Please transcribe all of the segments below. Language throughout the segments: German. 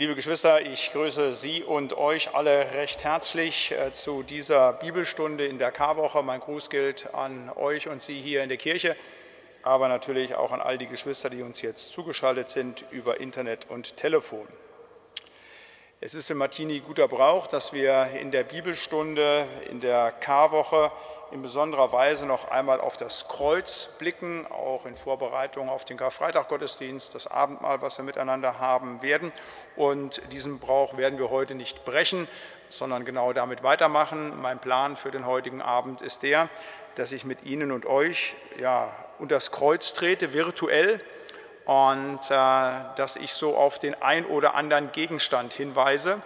Liebe Geschwister, ich grüße Sie und euch alle recht herzlich äh, zu dieser Bibelstunde in der Karwoche. Mein Gruß gilt an euch und Sie hier in der Kirche, aber natürlich auch an all die Geschwister, die uns jetzt zugeschaltet sind über Internet und Telefon. Es ist im Martini guter Brauch, dass wir in der Bibelstunde in der Karwoche in besonderer Weise noch einmal auf das Kreuz blicken, auch in Vorbereitung auf den Karfreitag-Gottesdienst, das Abendmahl, was wir miteinander haben werden. Und diesen Brauch werden wir heute nicht brechen, sondern genau damit weitermachen. Mein Plan für den heutigen Abend ist der, dass ich mit Ihnen und euch ja, unter das Kreuz trete, virtuell, und äh, dass ich so auf den ein oder anderen Gegenstand hinweise,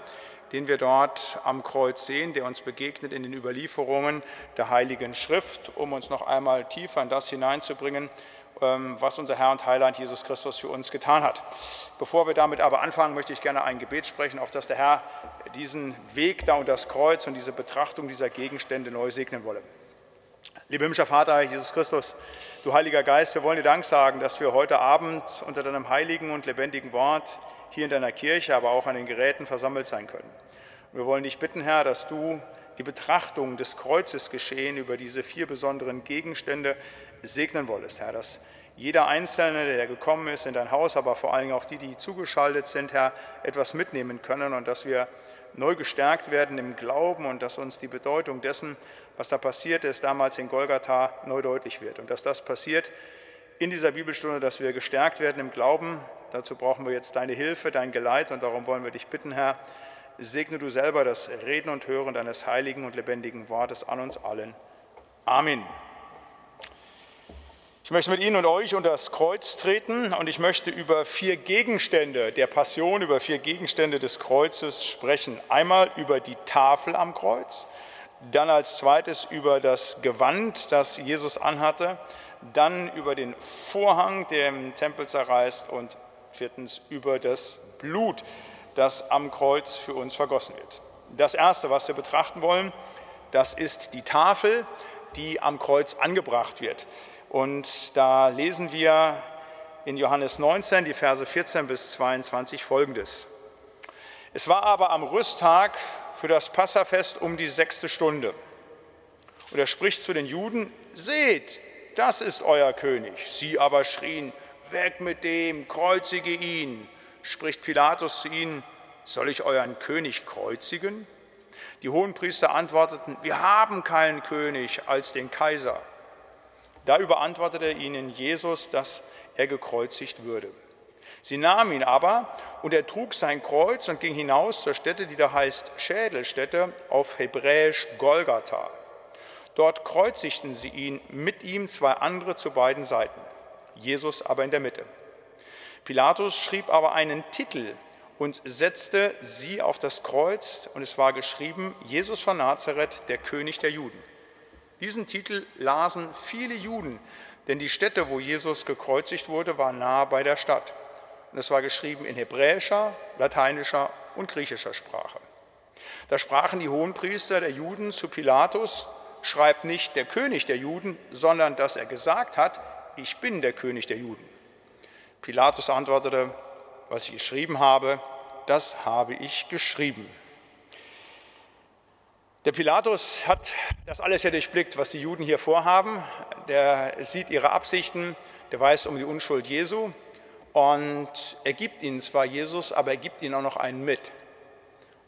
den wir dort am Kreuz sehen, der uns begegnet in den Überlieferungen der Heiligen Schrift, um uns noch einmal tiefer in das hineinzubringen, ähm, was unser Herr und Heiland Jesus Christus für uns getan hat. Bevor wir damit aber anfangen, möchte ich gerne ein Gebet sprechen, auf das der Herr diesen Weg da und das Kreuz und diese Betrachtung dieser Gegenstände neu segnen wolle. Lieber himmlischer Vater, Jesus Christus, du Heiliger Geist, wir wollen dir Dank sagen, dass wir heute Abend unter deinem heiligen und lebendigen Wort hier in deiner Kirche, aber auch an den Geräten versammelt sein können. Wir wollen dich bitten, Herr, dass du die Betrachtung des Kreuzes geschehen über diese vier besonderen Gegenstände segnen wolltest, Herr, dass jeder Einzelne, der gekommen ist in dein Haus, aber vor allen Dingen auch die, die zugeschaltet sind, Herr, etwas mitnehmen können und dass wir neu gestärkt werden im Glauben und dass uns die Bedeutung dessen, was da passiert ist, damals in Golgatha, neu deutlich wird. Und dass das passiert in dieser Bibelstunde, dass wir gestärkt werden im Glauben. Dazu brauchen wir jetzt deine Hilfe, dein Geleit und darum wollen wir dich bitten, Herr, segne du selber das Reden und Hören deines heiligen und lebendigen Wortes an uns allen. Amen. Ich möchte mit Ihnen und euch unter das Kreuz treten und ich möchte über vier Gegenstände der Passion, über vier Gegenstände des Kreuzes sprechen. Einmal über die Tafel am Kreuz, dann als zweites über das Gewand, das Jesus anhatte, dann über den Vorhang, der im Tempel zerreißt und viertens über das Blut, das am Kreuz für uns vergossen wird. Das Erste, was wir betrachten wollen, das ist die Tafel, die am Kreuz angebracht wird. Und da lesen wir in Johannes 19, die Verse 14 bis 22 folgendes. Es war aber am Rüsttag für das Passafest um die sechste Stunde. Und er spricht zu den Juden, seht, das ist euer König. Sie aber schrien, weg mit dem, kreuzige ihn spricht Pilatus zu ihnen, soll ich euren König kreuzigen? Die Hohenpriester antworteten, wir haben keinen König als den Kaiser. Da überantwortete ihnen Jesus, dass er gekreuzigt würde. Sie nahmen ihn aber und er trug sein Kreuz und ging hinaus zur Stätte, die da heißt Schädelstätte, auf Hebräisch Golgatha. Dort kreuzigten sie ihn, mit ihm zwei andere zu beiden Seiten, Jesus aber in der Mitte. Pilatus schrieb aber einen Titel und setzte sie auf das Kreuz und es war geschrieben, Jesus von Nazareth, der König der Juden. Diesen Titel lasen viele Juden, denn die Stätte, wo Jesus gekreuzigt wurde, war nahe bei der Stadt. Und es war geschrieben in hebräischer, lateinischer und griechischer Sprache. Da sprachen die Hohenpriester der Juden zu Pilatus, schreibt nicht der König der Juden, sondern dass er gesagt hat, ich bin der König der Juden. Pilatus antwortete, was ich geschrieben habe, das habe ich geschrieben. Der Pilatus hat das alles ja durchblickt, was die Juden hier vorhaben. Der sieht ihre Absichten, der weiß um die Unschuld Jesu und er gibt ihnen zwar Jesus, aber er gibt ihnen auch noch einen mit.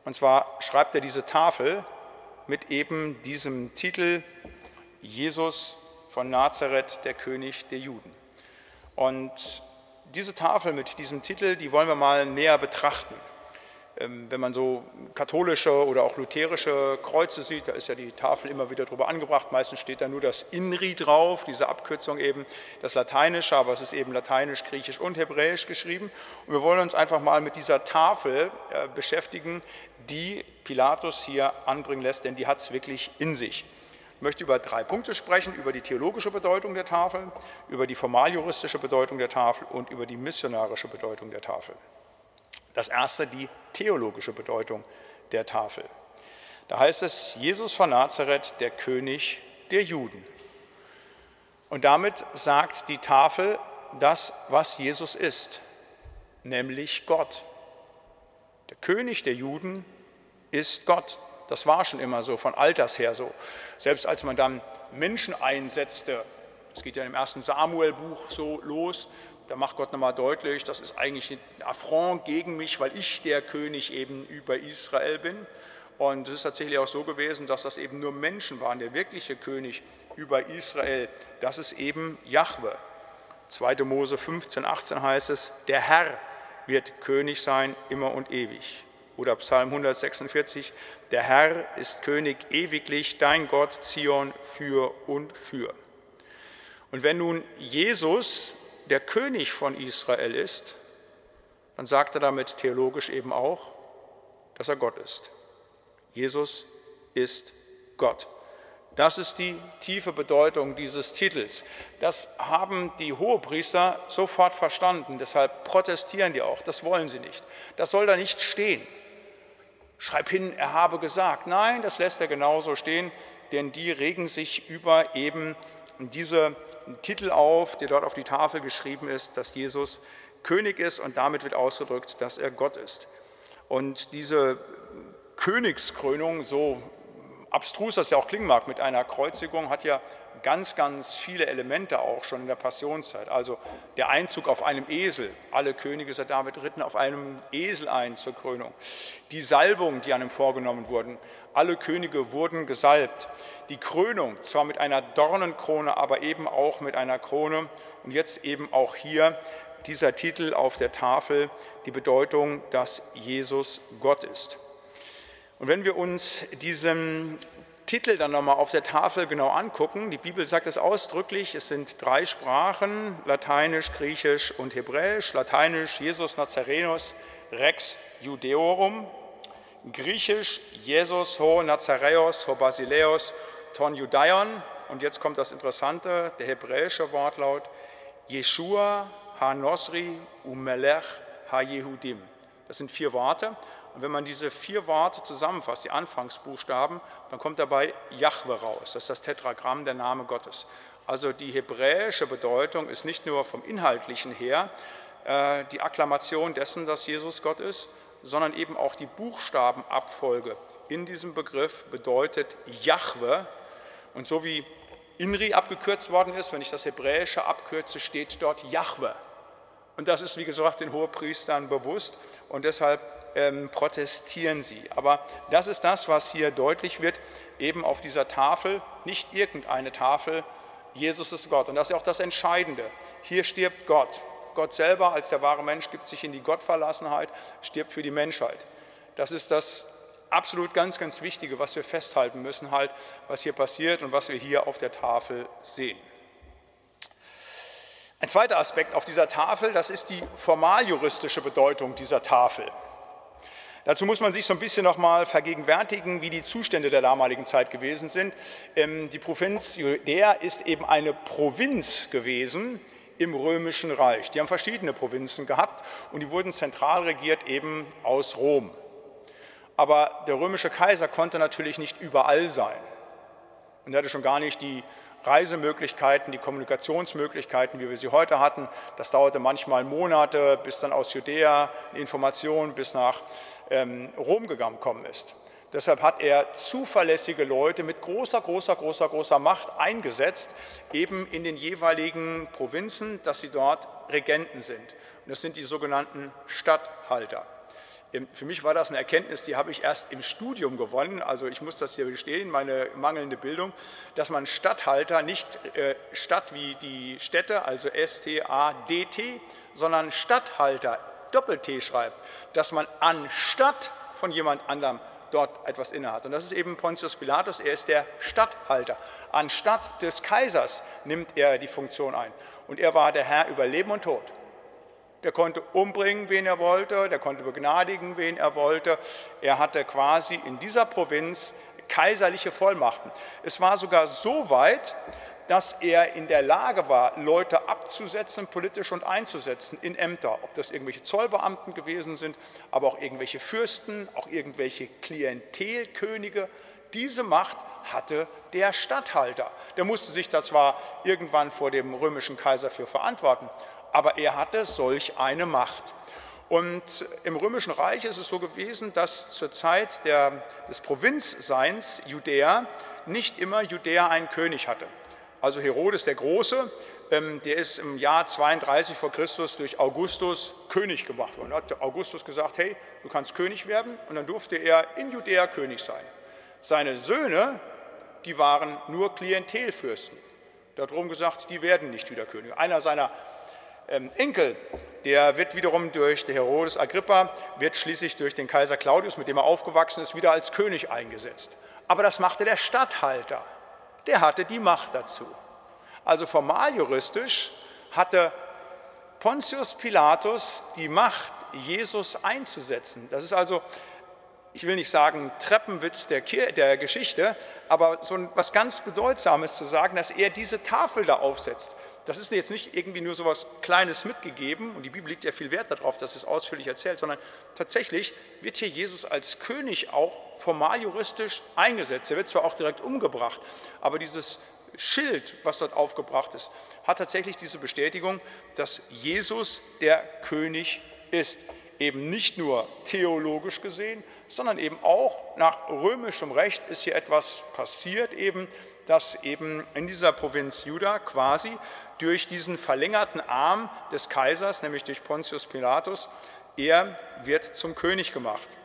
Und zwar schreibt er diese Tafel mit eben diesem Titel Jesus von Nazareth, der König der Juden. Und diese Tafel mit diesem Titel, die wollen wir mal näher betrachten. Ähm, wenn man so katholische oder auch lutherische Kreuze sieht, da ist ja die Tafel immer wieder drüber angebracht. Meistens steht da nur das INRI drauf, diese Abkürzung eben, das Lateinische, aber es ist eben Lateinisch, Griechisch und Hebräisch geschrieben. Und wir wollen uns einfach mal mit dieser Tafel äh, beschäftigen, die Pilatus hier anbringen lässt, denn die hat es wirklich in sich. Ich möchte über drei Punkte sprechen, über die theologische Bedeutung der Tafel, über die formaljuristische Bedeutung der Tafel und über die missionarische Bedeutung der Tafel. Das erste, die theologische Bedeutung der Tafel. Da heißt es, Jesus von Nazareth, der König der Juden. Und damit sagt die Tafel das, was Jesus ist, nämlich Gott. Der König der Juden ist Gott. Das war schon immer so, von alters her so. Selbst als man dann Menschen einsetzte, das geht ja im ersten Samuel-Buch so los, da macht Gott nochmal deutlich, das ist eigentlich ein Affront gegen mich, weil ich der König eben über Israel bin. Und es ist tatsächlich auch so gewesen, dass das eben nur Menschen waren. Der wirkliche König über Israel, das ist eben Jahwe. 2. Mose 15, 18 heißt es, der Herr wird König sein immer und ewig. Oder Psalm 146, der Herr ist König ewiglich, dein Gott Zion für und für. Und wenn nun Jesus der König von Israel ist, dann sagt er damit theologisch eben auch, dass er Gott ist. Jesus ist Gott. Das ist die tiefe Bedeutung dieses Titels. Das haben die Hohepriester sofort verstanden, deshalb protestieren die auch. Das wollen sie nicht. Das soll da nicht stehen. Schreib hin, er habe gesagt. Nein, das lässt er genauso stehen, denn die regen sich über eben diese Titel auf, der dort auf die Tafel geschrieben ist, dass Jesus König ist und damit wird ausgedrückt, dass er Gott ist. Und diese Königskrönung, so abstrus das ja auch klingen mag mit einer Kreuzigung, hat ja ganz, ganz viele Elemente auch schon in der Passionszeit. Also der Einzug auf einem Esel. Alle Könige seit David ritten auf einem Esel ein zur Krönung. Die Salbung, die an ihm vorgenommen wurden. Alle Könige wurden gesalbt. Die Krönung, zwar mit einer Dornenkrone, aber eben auch mit einer Krone. Und jetzt eben auch hier dieser Titel auf der Tafel, die Bedeutung, dass Jesus Gott ist. Und wenn wir uns diesen Titel dann nochmal auf der Tafel genau angucken, die Bibel sagt es ausdrücklich, es sind drei Sprachen, Lateinisch, Griechisch und Hebräisch. Lateinisch Jesus Nazarenus Rex Judeorum, Griechisch Jesus ho Nazareos ho Basileos ton Judaion. Und jetzt kommt das Interessante, der hebräische Wortlaut Yeshua ha Nosri umelech ha Yehudim. Das sind vier Worte und wenn man diese vier Worte zusammenfasst, die Anfangsbuchstaben, dann kommt dabei Jahwe raus. Das ist das Tetragramm, der Name Gottes. Also die hebräische Bedeutung ist nicht nur vom Inhaltlichen her äh, die Akklamation dessen, dass Jesus Gott ist, sondern eben auch die Buchstabenabfolge in diesem Begriff bedeutet Jahwe. Und so wie Inri abgekürzt worden ist, wenn ich das Hebräische abkürze, steht dort Jahwe. Und das ist, wie gesagt, den Hohepriestern bewusst und deshalb ähm, protestieren sie. Aber das ist das, was hier deutlich wird, eben auf dieser Tafel, nicht irgendeine Tafel, Jesus ist Gott. Und das ist auch das Entscheidende. Hier stirbt Gott. Gott selber als der wahre Mensch gibt sich in die Gottverlassenheit, stirbt für die Menschheit. Das ist das absolut ganz, ganz Wichtige, was wir festhalten müssen, halt, was hier passiert und was wir hier auf der Tafel sehen. Ein zweiter Aspekt auf dieser Tafel, das ist die formaljuristische Bedeutung dieser Tafel. Dazu muss man sich so ein bisschen noch mal vergegenwärtigen, wie die Zustände der damaligen Zeit gewesen sind. Ähm, die Provinz Judäa ist eben eine Provinz gewesen im Römischen Reich. Die haben verschiedene Provinzen gehabt und die wurden zentral regiert eben aus Rom. Aber der römische Kaiser konnte natürlich nicht überall sein. Und er hatte schon gar nicht die Reisemöglichkeiten, die Kommunikationsmöglichkeiten, wie wir sie heute hatten. Das dauerte manchmal Monate, bis dann aus Judäa Information bis nach ähm, Rom gekommen ist. Deshalb hat er zuverlässige Leute mit großer, großer, großer, großer Macht eingesetzt, eben in den jeweiligen Provinzen, dass sie dort Regenten sind. Und das sind die sogenannten Statthalter. Für mich war das eine Erkenntnis, die habe ich erst im Studium gewonnen. Also ich muss das hier gestehen, meine mangelnde Bildung, dass man Stadthalter nicht äh, Stadt wie die Städte, also S-T-A-D-T, sondern Stadthalter, Doppel-T schreibt, dass man anstatt von jemand anderem dort etwas innehat. Und das ist eben Pontius Pilatus, er ist der Statthalter. Anstatt des Kaisers nimmt er die Funktion ein. Und er war der Herr über Leben und Tod. Der konnte umbringen, wen er wollte, der konnte begnadigen, wen er wollte. Er hatte quasi in dieser Provinz kaiserliche Vollmachten. Es war sogar so weit, dass er in der Lage war, Leute abzusetzen, politisch und einzusetzen in Ämter, ob das irgendwelche Zollbeamten gewesen sind, aber auch irgendwelche Fürsten, auch irgendwelche Klientelkönige. Diese Macht hatte der Statthalter. Der musste sich da zwar irgendwann vor dem römischen Kaiser für verantworten, aber er hatte solch eine Macht. Und im Römischen Reich ist es so gewesen, dass zur Zeit der, des Provinzseins Judäa nicht immer Judäa einen König hatte. Also Herodes der Große, ähm, der ist im Jahr 32 vor Christus durch Augustus König gemacht worden. Da hat Augustus gesagt, hey, du kannst König werden und dann durfte er in Judäa König sein. Seine Söhne, die waren nur Klientelfürsten. Darum gesagt, die werden nicht wieder König. Einer seiner ähm, Enkel, der wird wiederum durch den Herodes Agrippa, wird schließlich durch den Kaiser Claudius, mit dem er aufgewachsen ist, wieder als König eingesetzt. Aber das machte der Statthalter. Der hatte die Macht dazu. Also formal juristisch hatte Pontius Pilatus die Macht, Jesus einzusetzen. Das ist also, ich will nicht sagen Treppenwitz der, der Geschichte, aber so etwas ganz Bedeutsames zu sagen, dass er diese Tafel da aufsetzt. Das ist jetzt nicht irgendwie nur so etwas Kleines mitgegeben und die Bibel legt ja viel Wert darauf, dass es ausführlich erzählt, sondern tatsächlich wird hier Jesus als König auch formal juristisch eingesetzt. Er wird zwar auch direkt umgebracht, aber dieses Schild, was dort aufgebracht ist, hat tatsächlich diese Bestätigung, dass Jesus der König ist. Eben nicht nur theologisch gesehen, sondern eben auch nach römischem Recht ist hier etwas passiert, eben, dass eben in dieser Provinz Juda quasi durch diesen verlängerten Arm des Kaisers, nämlich durch Pontius Pilatus, er wird zum König gemacht.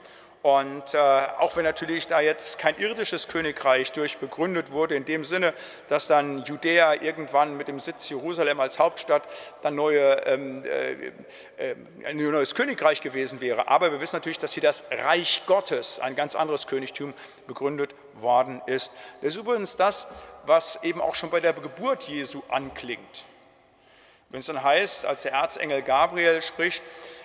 Und äh, auch wenn natürlich da jetzt kein irdisches Königreich durch begründet wurde, in dem Sinne, dass dann Judäa irgendwann mit dem Sitz Jerusalem als Hauptstadt dann neue, ähm, äh, äh, ein neues Königreich gewesen wäre. Aber wir wissen natürlich, dass hier das Reich Gottes, ein ganz anderes Königtum, begründet worden ist. Das ist übrigens das, was eben auch schon bei der Geburt Jesu anklingt. Wenn es dann heißt, als der Erzengel Gabriel spricht,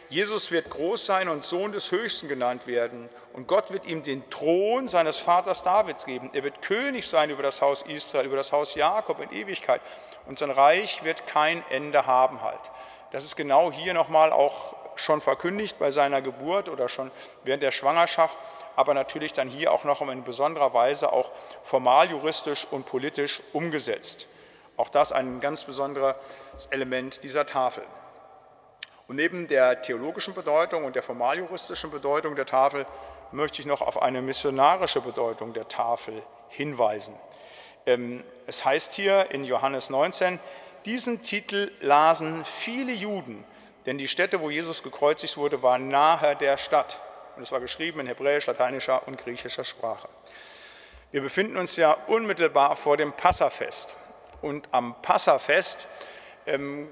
Jesus wird groß sein und Sohn des Höchsten genannt werden. Und Gott wird ihm den Thron seines Vaters Davids geben. Er wird König sein über das Haus Israel, über das Haus Jakob in Ewigkeit. Und sein Reich wird kein Ende haben halt. Das ist genau hier nochmal auch schon verkündigt bei seiner Geburt oder schon während der Schwangerschaft, aber natürlich dann hier auch noch in besonderer Weise auch formal, juristisch und politisch umgesetzt. Auch das ein ganz besonderes Element dieser Tafel. Und neben der theologischen Bedeutung und der formaljuristischen Bedeutung der Tafel möchte ich noch auf eine missionarische Bedeutung der Tafel hinweisen. Ähm, es heißt hier in Johannes 19, diesen Titel lasen viele Juden, denn die Stätte, wo Jesus gekreuzigt wurde, war nahe der Stadt. Und es war geschrieben in hebräisch, lateinischer und griechischer Sprache. Wir befinden uns ja unmittelbar vor dem Passafest. Und am Passafest ähm,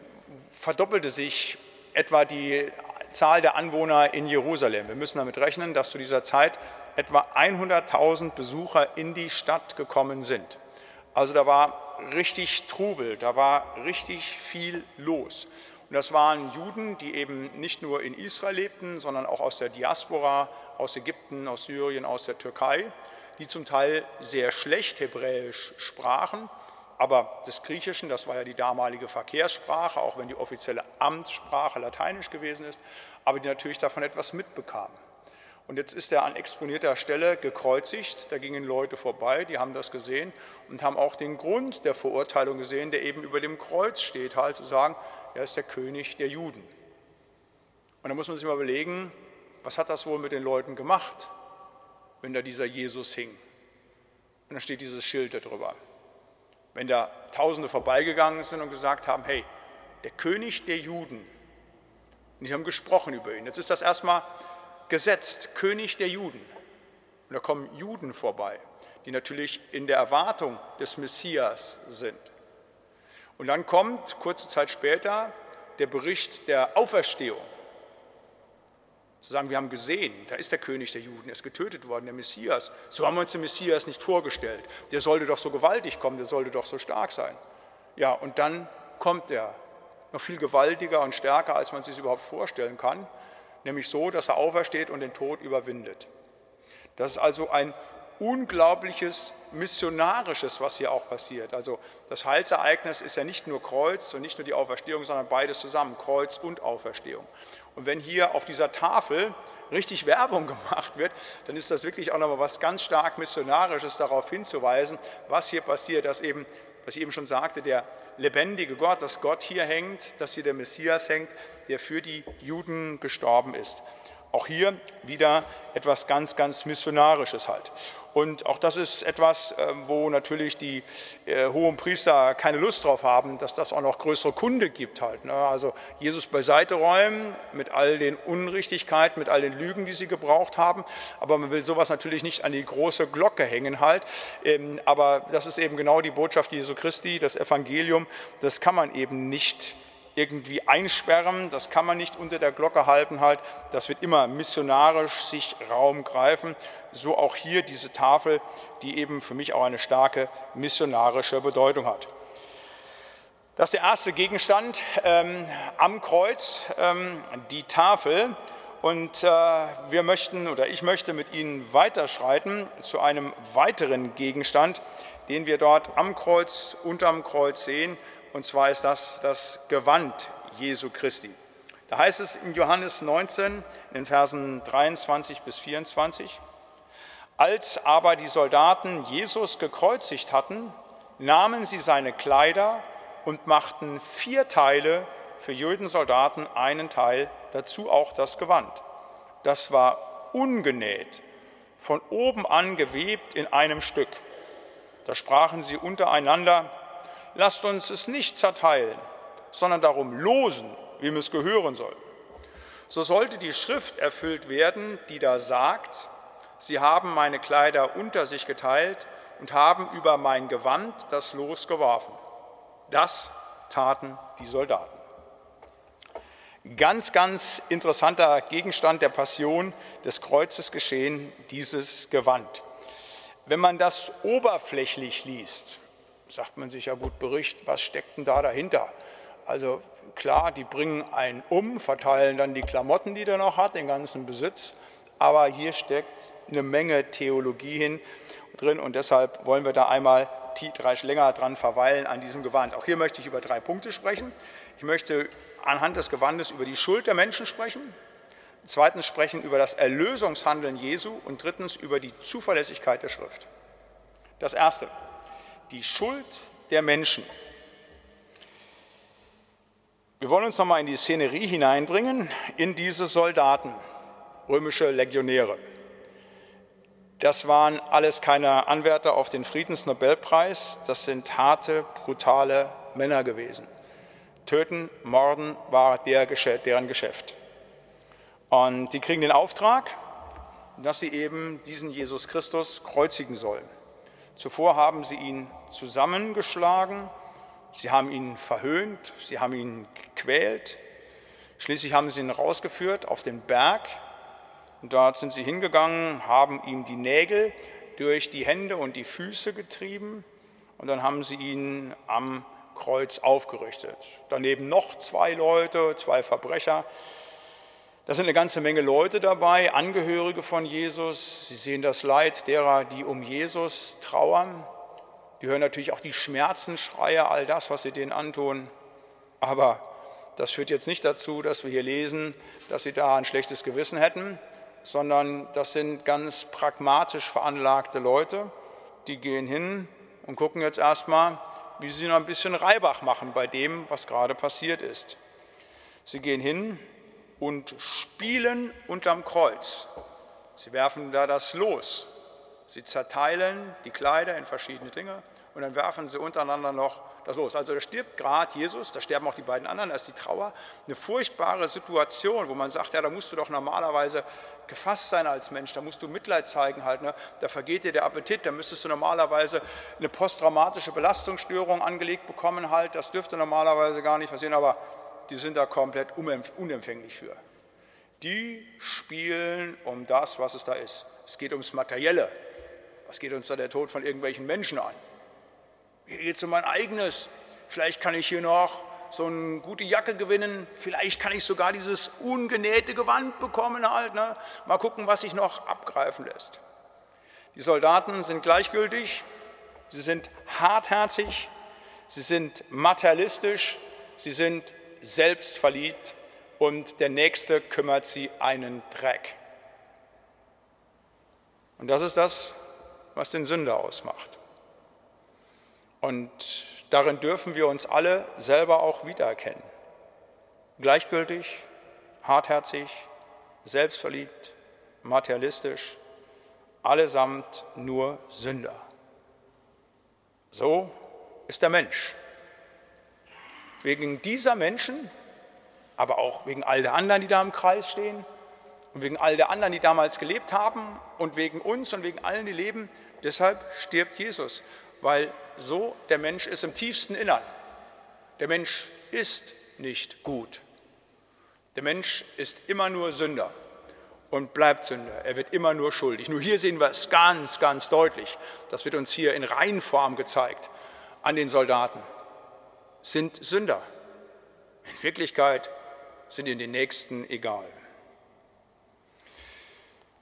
verdoppelte sich etwa die Zahl der Anwohner in Jerusalem. Wir müssen damit rechnen, dass zu dieser Zeit etwa 100.000 Besucher in die Stadt gekommen sind. Also da war richtig Trubel, da war richtig viel los. Und das waren Juden, die eben nicht nur in Israel lebten, sondern auch aus der Diaspora, aus Ägypten, aus Syrien, aus der Türkei, die zum Teil sehr schlecht Hebräisch sprachen aber des Griechischen, das war ja die damalige Verkehrssprache, auch wenn die offizielle Amtssprache lateinisch gewesen ist, aber die natürlich davon etwas mitbekamen. Und jetzt ist er an exponierter Stelle gekreuzigt, da gingen Leute vorbei, die haben das gesehen und haben auch den Grund der Verurteilung gesehen, der eben über dem Kreuz steht, halt zu sagen, er ist der König der Juden. Und da muss man sich mal überlegen, was hat das wohl mit den Leuten gemacht, wenn da dieser Jesus hing? Und da steht dieses Schild darüber wenn da Tausende vorbeigegangen sind und gesagt haben, hey, der König der Juden, und die haben gesprochen über ihn. Jetzt ist das erstmal gesetzt, König der Juden. Und da kommen Juden vorbei, die natürlich in der Erwartung des Messias sind. Und dann kommt kurze Zeit später der Bericht der Auferstehung zu sagen, wir haben gesehen, da ist der König der Juden, er ist getötet worden, der Messias. So haben wir uns den Messias nicht vorgestellt. Der sollte doch so gewaltig kommen, der sollte doch so stark sein. Ja, und dann kommt er, noch viel gewaltiger und stärker, als man sich überhaupt vorstellen kann, nämlich so, dass er aufersteht und den Tod überwindet. Das ist also ein Unglaubliches Missionarisches, was hier auch passiert. Also das Heilsereignis ist ja nicht nur Kreuz und nicht nur die Auferstehung, sondern beides zusammen, Kreuz und Auferstehung. Und wenn hier auf dieser Tafel richtig Werbung gemacht wird, dann ist das wirklich auch nochmal was ganz stark Missionarisches darauf hinzuweisen, was hier passiert, dass eben was ich eben schon sagte, der lebendige Gott, dass Gott hier hängt, dass hier der Messias hängt, der für die Juden gestorben ist. Auch hier wieder etwas ganz, ganz Missionarisches halt. Und auch das ist etwas, ähm, wo natürlich die äh, hohen Priester keine Lust drauf haben, dass das auch noch größere Kunde gibt halt. Ne? Also Jesus beiseite räumen mit all den Unrichtigkeiten, mit all den Lügen, die sie gebraucht haben. Aber man will sowas natürlich nicht an die große Glocke hängen halt. Ähm, aber das ist eben genau die Botschaft Jesu Christi, das Evangelium. Das kann man eben nicht irgendwie einsperren, das kann man nicht unter der Glocke halten halt, das wird immer missionarisch sich Raum greifen, so auch hier diese Tafel, die eben für mich auch eine starke missionarische Bedeutung hat. Das ist der erste Gegenstand ähm, am Kreuz, ähm, die Tafel. Und äh, wir möchten oder ich möchte mit Ihnen weiterschreiten zu einem weiteren Gegenstand, den wir dort am Kreuz, unterm Kreuz sehen, und zwar ist das das Gewand Jesu Christi. Da heißt es in Johannes 19, in den Versen 23 bis 24, als aber die Soldaten Jesus gekreuzigt hatten, nahmen sie seine Kleider und machten vier Teile für jeden Soldaten einen Teil, dazu auch das Gewand. Das war ungenäht, von oben an gewebt in einem Stück. Da sprachen sie untereinander, lasst uns es nicht zerteilen, sondern darum losen, wem es gehören soll. So sollte die Schrift erfüllt werden, die da sagt, sie haben meine Kleider unter sich geteilt und haben über mein Gewand das Los geworfen. Das taten die Soldaten. Ganz, ganz interessanter Gegenstand der Passion des Kreuzes geschehen, dieses Gewand. Wenn man das oberflächlich liest, sagt man sich ja gut Bericht, was steckt denn da dahinter? Also klar, die bringen einen um, verteilen dann die Klamotten, die der noch hat, den ganzen Besitz, aber hier steckt eine Menge Theologie hin, drin und deshalb wollen wir da einmal drei länger dran verweilen an diesem Gewand. Auch hier möchte ich über drei Punkte sprechen. Ich möchte anhand des Gewandes über die Schuld der Menschen sprechen, zweitens sprechen über das Erlösungshandeln Jesu und drittens über die Zuverlässigkeit der Schrift. Das Erste, die Schuld der Menschen. Wir wollen uns nochmal in die Szenerie hineinbringen, in diese Soldaten, römische Legionäre. Das waren alles keine Anwärter auf den Friedensnobelpreis, das sind harte, brutale Männer gewesen. Töten, Morden war der, deren Geschäft. Und die kriegen den Auftrag, dass sie eben diesen Jesus Christus kreuzigen sollen. Zuvor haben sie ihn zusammengeschlagen, sie haben ihn verhöhnt, sie haben ihn gequält. Schließlich haben sie ihn rausgeführt auf den Berg und dort sind sie hingegangen, haben ihm die Nägel durch die Hände und die Füße getrieben und dann haben sie ihn am Kreuz aufgerichtet. Daneben noch zwei Leute, zwei Verbrecher, da sind eine ganze Menge Leute dabei, Angehörige von Jesus. Sie sehen das Leid derer, die um Jesus trauern. Die hören natürlich auch die Schmerzenschreie, all das, was sie denen antun. Aber das führt jetzt nicht dazu, dass wir hier lesen, dass sie da ein schlechtes Gewissen hätten, sondern das sind ganz pragmatisch veranlagte Leute, die gehen hin und gucken jetzt erstmal, wie sie noch ein bisschen Reibach machen bei dem, was gerade passiert ist. Sie gehen hin und spielen unterm Kreuz. Sie werfen da das Los. Sie zerteilen die Kleider in verschiedene Dinge und dann werfen sie untereinander noch das Los. Also da stirbt gerade Jesus, da sterben auch die beiden anderen, da ist die Trauer. Eine furchtbare Situation, wo man sagt, ja, da musst du doch normalerweise gefasst sein als Mensch, da musst du Mitleid zeigen halt, ne? da vergeht dir der Appetit, da müsstest du normalerweise eine posttraumatische Belastungsstörung angelegt bekommen halt, das dürfte normalerweise gar nicht passieren, aber die sind da komplett unempfänglich für. Die spielen um das, was es da ist. Es geht ums Materielle. Was geht uns da der Tod von irgendwelchen Menschen an? Hier geht es um mein eigenes. Vielleicht kann ich hier noch so eine gute Jacke gewinnen. Vielleicht kann ich sogar dieses ungenähte Gewand bekommen halt. Ne? Mal gucken, was sich noch abgreifen lässt. Die Soldaten sind gleichgültig. Sie sind hartherzig. Sie sind materialistisch. Sie sind selbstverliebt und der Nächste kümmert sie einen Dreck. Und das ist das, was den Sünder ausmacht. Und darin dürfen wir uns alle selber auch wiedererkennen. Gleichgültig, hartherzig, selbstverliebt, materialistisch, allesamt nur Sünder. So ist der Mensch. Wegen dieser Menschen, aber auch wegen all der anderen, die da im Kreis stehen und wegen all der anderen, die damals gelebt haben und wegen uns und wegen allen, die leben, deshalb stirbt Jesus, weil so der Mensch ist im tiefsten Innern. Der Mensch ist nicht gut. Der Mensch ist immer nur Sünder und bleibt Sünder. Er wird immer nur schuldig. Nur hier sehen wir es ganz, ganz deutlich. Das wird uns hier in Reihenform gezeigt an den Soldaten. Sind Sünder. In Wirklichkeit sind ihnen die Nächsten egal.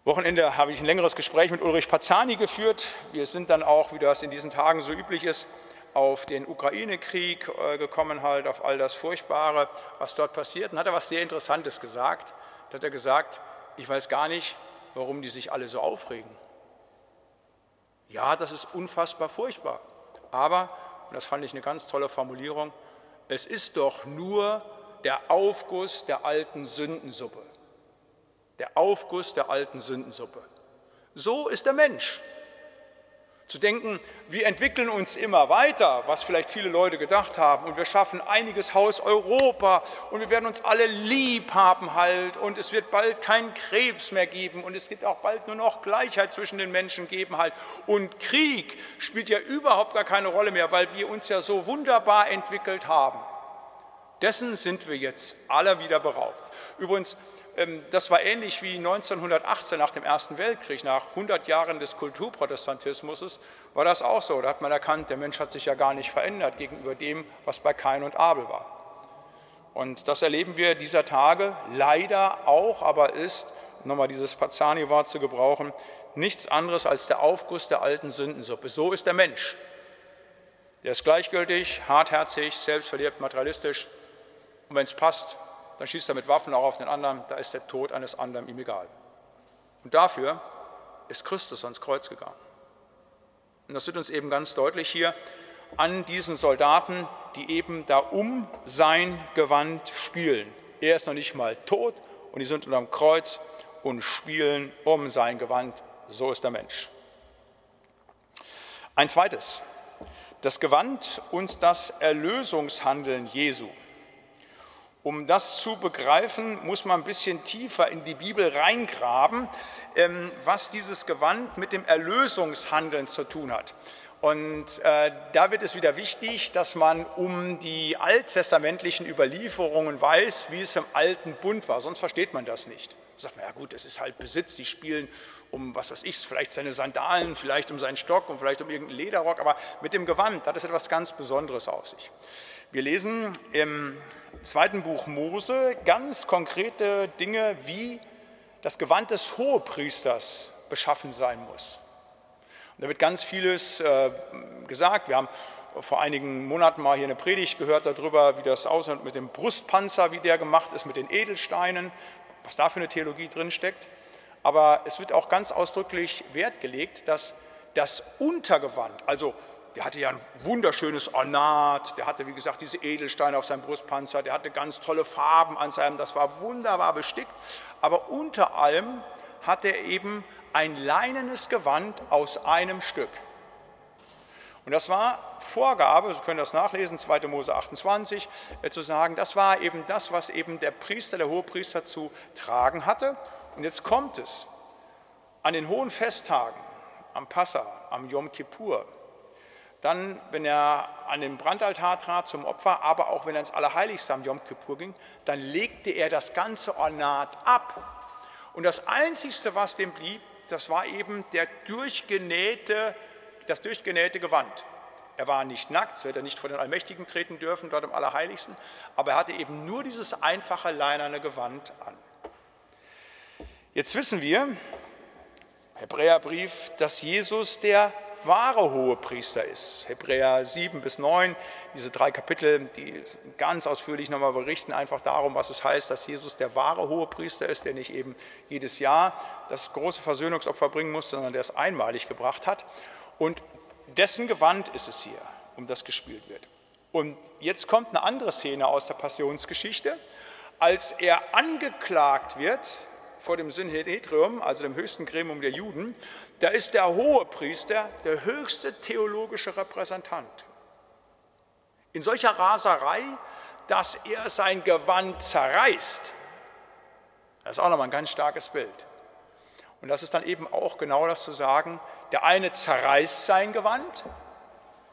Wochenende habe ich ein längeres Gespräch mit Ulrich Pazani geführt. Wir sind dann auch, wie das in diesen Tagen so üblich ist, auf den Ukraine-Krieg äh, gekommen, halt auf all das Furchtbare, was dort passiert. Und hat er was sehr Interessantes gesagt. Da hat er gesagt, ich weiß gar nicht, warum die sich alle so aufregen. Ja, das ist unfassbar furchtbar. Aber, und das fand ich eine ganz tolle Formulierung, es ist doch nur der Aufguss der alten Sündensuppe der Aufguss der alten Sündensuppe. So ist der Mensch. Zu denken, wir entwickeln uns immer weiter, was vielleicht viele Leute gedacht haben, und wir schaffen einiges Haus Europa und wir werden uns alle lieb haben halt und es wird bald keinen Krebs mehr geben und es wird auch bald nur noch Gleichheit zwischen den Menschen geben halt. Und Krieg spielt ja überhaupt gar keine Rolle mehr, weil wir uns ja so wunderbar entwickelt haben. Dessen sind wir jetzt alle wieder beraubt. Übrigens, das war ähnlich wie 1918 nach dem Ersten Weltkrieg, nach 100 Jahren des Kulturprotestantismus, war das auch so. Da hat man erkannt, der Mensch hat sich ja gar nicht verändert gegenüber dem, was bei Kain und Abel war. Und das erleben wir dieser Tage leider auch, aber ist, nochmal dieses Pazani-Wort zu gebrauchen, nichts anderes als der Aufguss der alten Sündensuppe. So ist der Mensch. Der ist gleichgültig, hartherzig, selbstverliebt, materialistisch. Und wenn es passt, dann schießt er mit Waffen auch auf den anderen, da ist der Tod eines anderen ihm egal. Und dafür ist Christus ans Kreuz gegangen. Und das wird uns eben ganz deutlich hier an diesen Soldaten, die eben da um sein Gewand spielen. Er ist noch nicht mal tot und die sind unterm Kreuz und spielen um sein Gewand. So ist der Mensch. Ein zweites, das Gewand und das Erlösungshandeln Jesu. Um das zu begreifen, muss man ein bisschen tiefer in die Bibel reingraben, ähm, was dieses Gewand mit dem Erlösungshandeln zu tun hat. Und äh, da wird es wieder wichtig, dass man um die alttestamentlichen Überlieferungen weiß, wie es im alten Bund war, sonst versteht man das nicht. Da sagt man, ja gut, es ist halt Besitz, die spielen um, was weiß ich, vielleicht seine Sandalen, vielleicht um seinen Stock und vielleicht um irgendeinen Lederrock, aber mit dem Gewand hat es etwas ganz Besonderes auf sich. Wir lesen im zweiten Buch Mose ganz konkrete Dinge, wie das Gewand des Hohepriesters beschaffen sein muss. Und da wird ganz vieles äh, gesagt. Wir haben vor einigen Monaten mal hier eine Predigt gehört darüber, wie das aussieht mit dem Brustpanzer, wie der gemacht ist, mit den Edelsteinen, was da für eine Theologie drinsteckt. Aber es wird auch ganz ausdrücklich Wert gelegt, dass das Untergewand, also der hatte ja ein wunderschönes Ornat, der hatte, wie gesagt, diese Edelsteine auf seinem Brustpanzer, der hatte ganz tolle Farben an seinem, das war wunderbar bestickt. Aber unter allem hatte er eben ein leinenes Gewand aus einem Stück. Und das war Vorgabe, Sie können das nachlesen, 2. Mose 28, äh, zu sagen, das war eben das, was eben der Priester, der Hohepriester zu tragen hatte. Und jetzt kommt es an den hohen Festtagen, am Passa, am Yom Kippur, dann, wenn er an den Brandaltar trat zum Opfer, aber auch wenn er ins Allerheiligste am Yom Kippur ging, dann legte er das ganze Ornat ab. Und das Einzige, was dem blieb, das war eben der durchgenähte, das durchgenähte Gewand. Er war nicht nackt, so hätte er nicht vor den Allmächtigen treten dürfen, dort im Allerheiligsten, aber er hatte eben nur dieses einfache leinerne Gewand an. Jetzt wissen wir, Hebräerbrief, dass Jesus der wahre Hohepriester ist. Hebräer 7 bis 9, diese drei Kapitel, die ganz ausführlich nochmal berichten, einfach darum, was es heißt, dass Jesus der wahre Hohepriester ist, der nicht eben jedes Jahr das große Versöhnungsopfer bringen muss, sondern der es einmalig gebracht hat. Und dessen Gewand ist es hier, um das gespielt wird. Und jetzt kommt eine andere Szene aus der Passionsgeschichte. Als er angeklagt wird vor dem Synhedrium, also dem höchsten Gremium der Juden, da ist der Hohepriester der höchste theologische Repräsentant. In solcher Raserei, dass er sein Gewand zerreißt. Das ist auch nochmal ein ganz starkes Bild. Und das ist dann eben auch genau das zu sagen, der eine zerreißt sein Gewand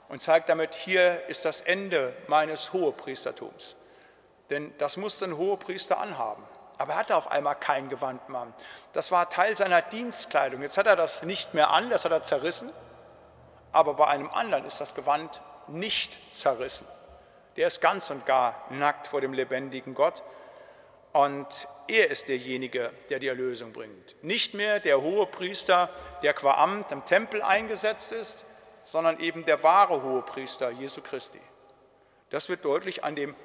und zeigt damit, hier ist das Ende meines Hohepriestertums. Denn das musste ein Hohepriester anhaben. Aber er hatte auf einmal kein Gewand mehr. Das war Teil seiner Dienstkleidung. Jetzt hat er das nicht mehr an, das hat er zerrissen. Aber bei einem anderen ist das Gewand nicht zerrissen. Der ist ganz und gar nackt vor dem lebendigen Gott. Und er ist derjenige, der die Erlösung bringt. Nicht mehr der hohe Priester, der qua Amt im Tempel eingesetzt ist, sondern eben der wahre hohe Priester, Jesu Christi. Das wird deutlich an dem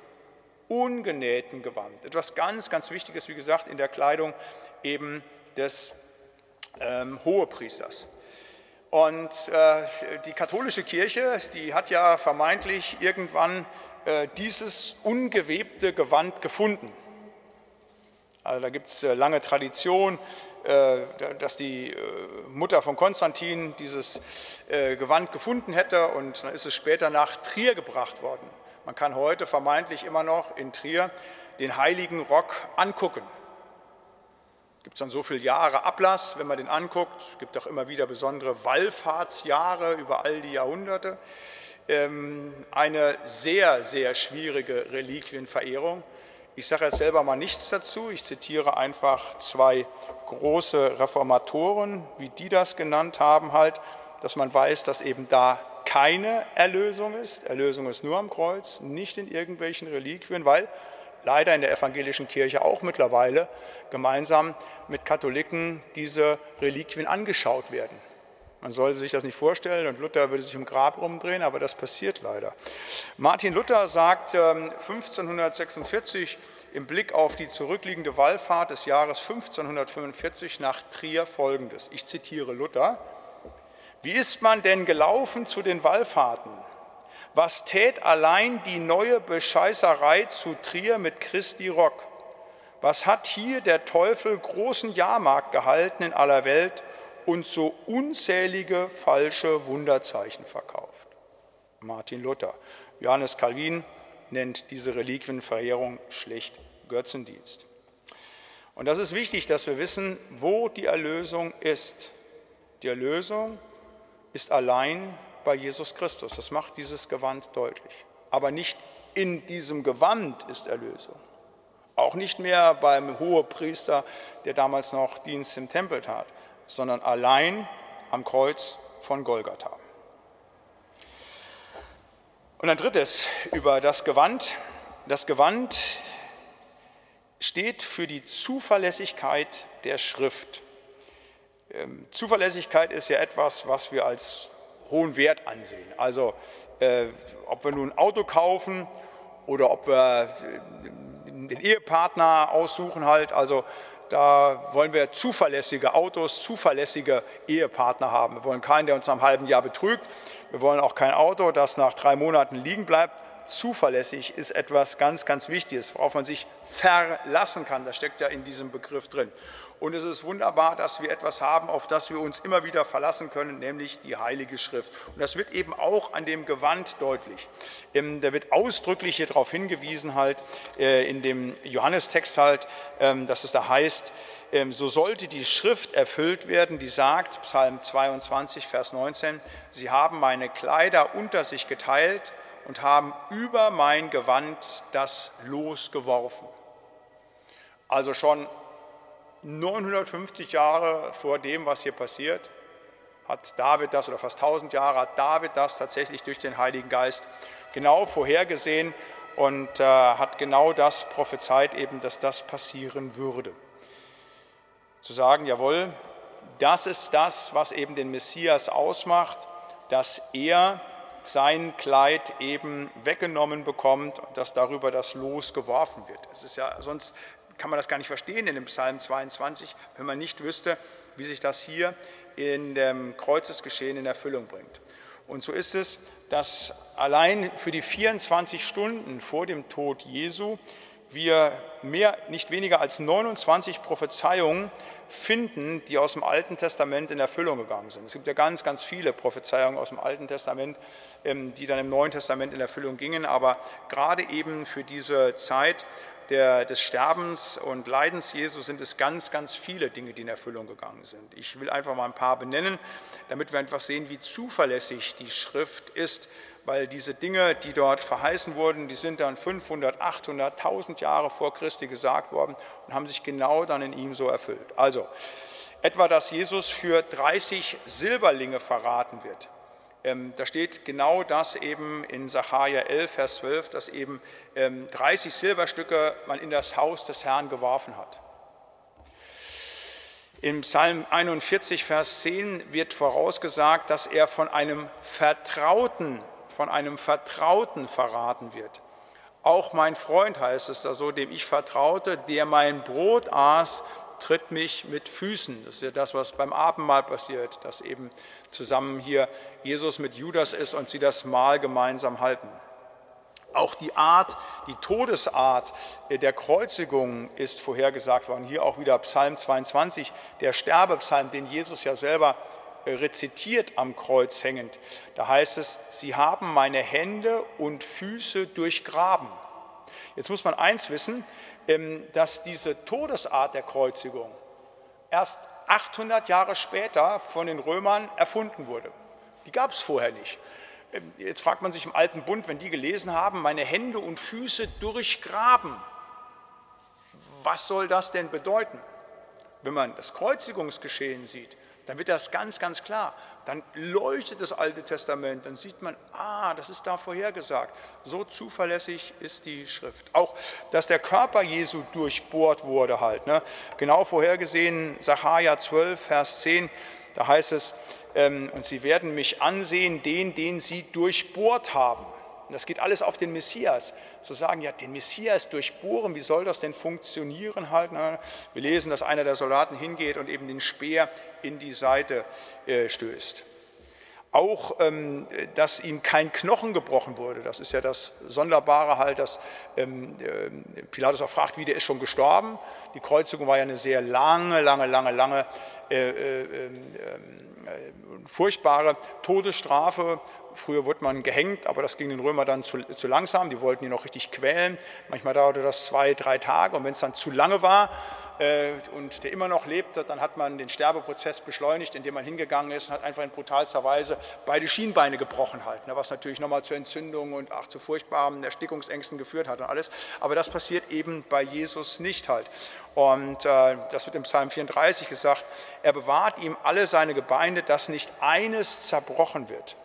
ungenähten Gewand. Etwas ganz, ganz Wichtiges, wie gesagt, in der Kleidung eben des ähm, Hohepriesters. Und äh, die katholische Kirche, die hat ja vermeintlich irgendwann äh, dieses ungewebte Gewand gefunden. Also da gibt es äh, lange Tradition, äh, dass die äh, Mutter von Konstantin dieses Gewand gefunden hätte und dann ist es später nach Trier gebracht worden. Man kann heute vermeintlich immer noch in Trier den heiligen Rock angucken. Gibt es dann so viele Jahre Ablass, wenn man den anguckt. Es gibt auch immer wieder besondere Wallfahrtsjahre über all die Jahrhunderte. Ähm, eine sehr, sehr schwierige Reliquienverehrung. Ich sage jetzt selber mal nichts dazu. Ich zitiere einfach zwei große Reformatoren, wie die das genannt haben, halt, dass man weiß, dass eben da keine Erlösung ist. Erlösung ist nur am Kreuz, nicht in irgendwelchen Reliquien, weil leider in der evangelischen Kirche auch mittlerweile gemeinsam mit Katholiken diese Reliquien angeschaut werden. Man sollte sich das nicht vorstellen und Luther würde sich im Grab rumdrehen, aber das passiert leider. Martin Luther sagt 1546 ähm, im Blick auf die zurückliegende Wallfahrt des Jahres 1545 nach Trier folgendes. Ich zitiere Luther. Wie ist man denn gelaufen zu den Wallfahrten? Was tät allein die neue Bescheißerei zu Trier mit Christi Rock? Was hat hier der Teufel großen Jahrmarkt gehalten in aller Welt und so unzählige falsche Wunderzeichen verkauft? Martin Luther. Johannes Calvin nennt diese Reliquienverehrung schlecht Götzendienst. Und das ist wichtig, dass wir wissen, wo die Erlösung ist. Die Erlösung ist allein bei Jesus Christus. Das macht dieses Gewand deutlich. Aber nicht in diesem Gewand ist Erlösung. Auch nicht mehr beim Hohepriester, der damals noch Dienst im Tempel tat, sondern allein am Kreuz von Golgatha. Und ein drittes über das Gewand. Das Gewand steht für die Zuverlässigkeit der Schrift. Ähm, Zuverlässigkeit ist ja etwas, was wir als hohen Wert ansehen. Also äh, ob wir nun ein Auto kaufen oder ob wir äh, den Ehepartner aussuchen halt, also da wollen wir zuverlässige Autos, zuverlässige Ehepartner haben. Wir wollen keinen, der uns nach einem halben Jahr betrügt. Wir wollen auch kein Auto, das nach drei Monaten liegen bleibt. Zuverlässig ist etwas ganz, ganz Wichtiges, worauf man sich verlassen kann. Das steckt ja in diesem Begriff drin. Und es ist wunderbar, dass wir etwas haben, auf das wir uns immer wieder verlassen können, nämlich die Heilige Schrift. Und das wird eben auch an dem Gewand deutlich. Ähm, da wird ausdrücklich hier darauf hingewiesen, halt äh, in dem Johannestext halt, ähm, dass es da heißt, ähm, so sollte die Schrift erfüllt werden, die sagt, Psalm 22, Vers 19, sie haben meine Kleider unter sich geteilt und haben über mein Gewand das Los geworfen. Also schon 950 Jahre vor dem, was hier passiert, hat David das, oder fast 1000 Jahre hat David das tatsächlich durch den Heiligen Geist genau vorhergesehen und äh, hat genau das prophezeit, eben, dass das passieren würde. Zu sagen, jawohl, das ist das, was eben den Messias ausmacht, dass er sein Kleid eben weggenommen bekommt und dass darüber das Los geworfen wird. Es ist ja sonst kann man das gar nicht verstehen in dem Psalm 22, wenn man nicht wüsste, wie sich das hier in dem Kreuzesgeschehen in Erfüllung bringt. Und so ist es, dass allein für die 24 Stunden vor dem Tod Jesu wir mehr, nicht weniger als 29 Prophezeiungen finden, die aus dem Alten Testament in Erfüllung gegangen sind. Es gibt ja ganz, ganz viele Prophezeiungen aus dem Alten Testament, ähm, die dann im Neuen Testament in Erfüllung gingen, aber gerade eben für diese Zeit der, des Sterbens und Leidens Jesu sind es ganz, ganz viele Dinge, die in Erfüllung gegangen sind. Ich will einfach mal ein paar benennen, damit wir einfach sehen, wie zuverlässig die Schrift ist, weil diese Dinge, die dort verheißen wurden, die sind dann 500, 800, 1000 Jahre vor Christi gesagt worden und haben sich genau dann in ihm so erfüllt. Also etwa, dass Jesus für 30 Silberlinge verraten wird. Ähm, da steht genau das eben in Sacharja 11, Vers 12, dass eben 30 ähm, Silberstücke man in das Haus des Herrn geworfen hat. Im Psalm 41, Vers 10 wird vorausgesagt, dass er von einem Vertrauten, von einem Vertrauten verraten wird. Auch mein Freund heißt es da so, dem ich vertraute, der mein Brot aß, tritt mich mit Füßen. Das ist ja das, was beim Abendmahl passiert, dass eben zusammen hier Jesus mit Judas ist und sie das Mahl gemeinsam halten. Auch die Art, die Todesart der Kreuzigung ist vorhergesagt worden. Hier auch wieder Psalm 22, der Sterbepsalm, den Jesus ja selber äh, rezitiert am Kreuz hängend. Da heißt es, sie haben meine Hände und Füße durchgraben. Jetzt muss man eins wissen, dass diese Todesart der Kreuzigung erst 800 Jahre später von den Römern erfunden wurde. Die gab es vorher nicht. Ähm, jetzt fragt man sich im Alten Bund, wenn die gelesen haben, meine Hände und Füße durchgraben, was soll das denn bedeuten? Wenn man das Kreuzigungsgeschehen sieht, dann wird das ganz, ganz klar. Dann leuchtet das Alte Testament, dann sieht man, ah, das ist da vorhergesagt. So zuverlässig ist die Schrift. Auch, dass der Körper Jesu durchbohrt wurde halt. Ne? Genau vorhergesehen, Sacharja 12, Vers 10, da heißt es, ähm, und sie werden mich ansehen, den, den sie durchbohrt haben. Und das geht alles auf den Messias. Zu sagen, ja, den Messias durchbohren, wie soll das denn funktionieren halt? Ne? Wir lesen, dass einer der Soldaten hingeht und eben den Speer in die Seite äh, stößt. Auch, ähm, dass ihm kein Knochen gebrochen wurde. Das ist ja das Sonderbare halt, dass ähm, äh, Pilatus auch fragt, wie der ist schon gestorben. Die Kreuzigung war ja eine sehr lange, lange, lange, lange äh, äh, ähm, äh, furchtbare Todesstrafe Früher wurde man gehängt, aber das ging den Römern dann zu, zu, langsam. Die wollten ihn noch richtig quälen. Manchmal dauerte das zwei, drei Tage. Und wenn es dann zu lange war äh, und der immer noch lebte, dann hat man den Sterbeprozess beschleunigt, indem man hingegangen ist und hat einfach in brutalster Weise beide Schienbeine gebrochen halt. Ne, was natürlich nochmal zu Entzündungen und auch zu furchtbaren Erstickungsängsten geführt hat und alles. Aber das passiert eben bei Jesus nicht halt. Und äh, das wird im Psalm 34 gesagt, er bewahrt ihm alle seine Gebeine, dass nicht eines zerbrochen wird.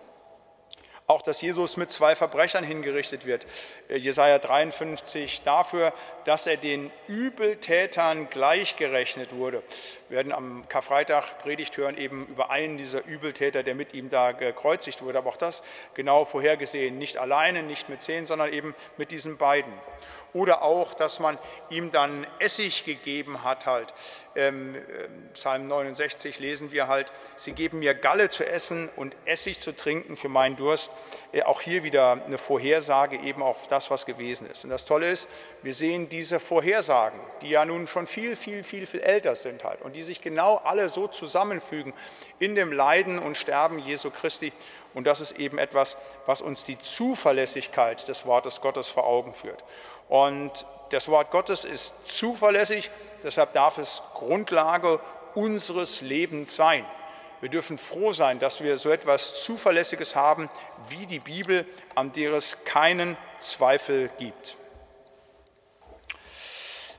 Auch, dass Jesus mit zwei Verbrechern hingerichtet wird. Äh, Jesaja 53 dafür, dass er den Übeltätern gleichgerechnet wurde. Werden am Karfreitag Predigt hören eben über einen dieser Übeltäter, der mit ihm da gekreuzigt wurde. Aber auch das genau vorhergesehen. Nicht alleine, nicht mit zehn, sondern eben mit diesen beiden oder auch, dass man ihm dann Essig gegeben hat halt. Ähm, ähm Psalm 69 lesen wir halt, sie geben mir Galle zu essen und Essig zu trinken für meinen Durst. Äh, auch hier wieder eine Vorhersage eben auf das, was gewesen ist. Und das Tolle ist, wir sehen diese Vorhersagen, die ja nun schon viel, viel, viel, viel älter sind halt und die sich genau alle so zusammenfügen in dem Leiden und Sterben Jesu Christi. Und das ist eben etwas, was uns die Zuverlässigkeit des Wortes Gottes vor Augen führt. Und das Wort Gottes ist zuverlässig, deshalb darf es Grundlage unseres Lebens sein. Wir dürfen froh sein, dass wir so etwas Zuverlässiges haben wie die Bibel, an der es keinen Zweifel gibt.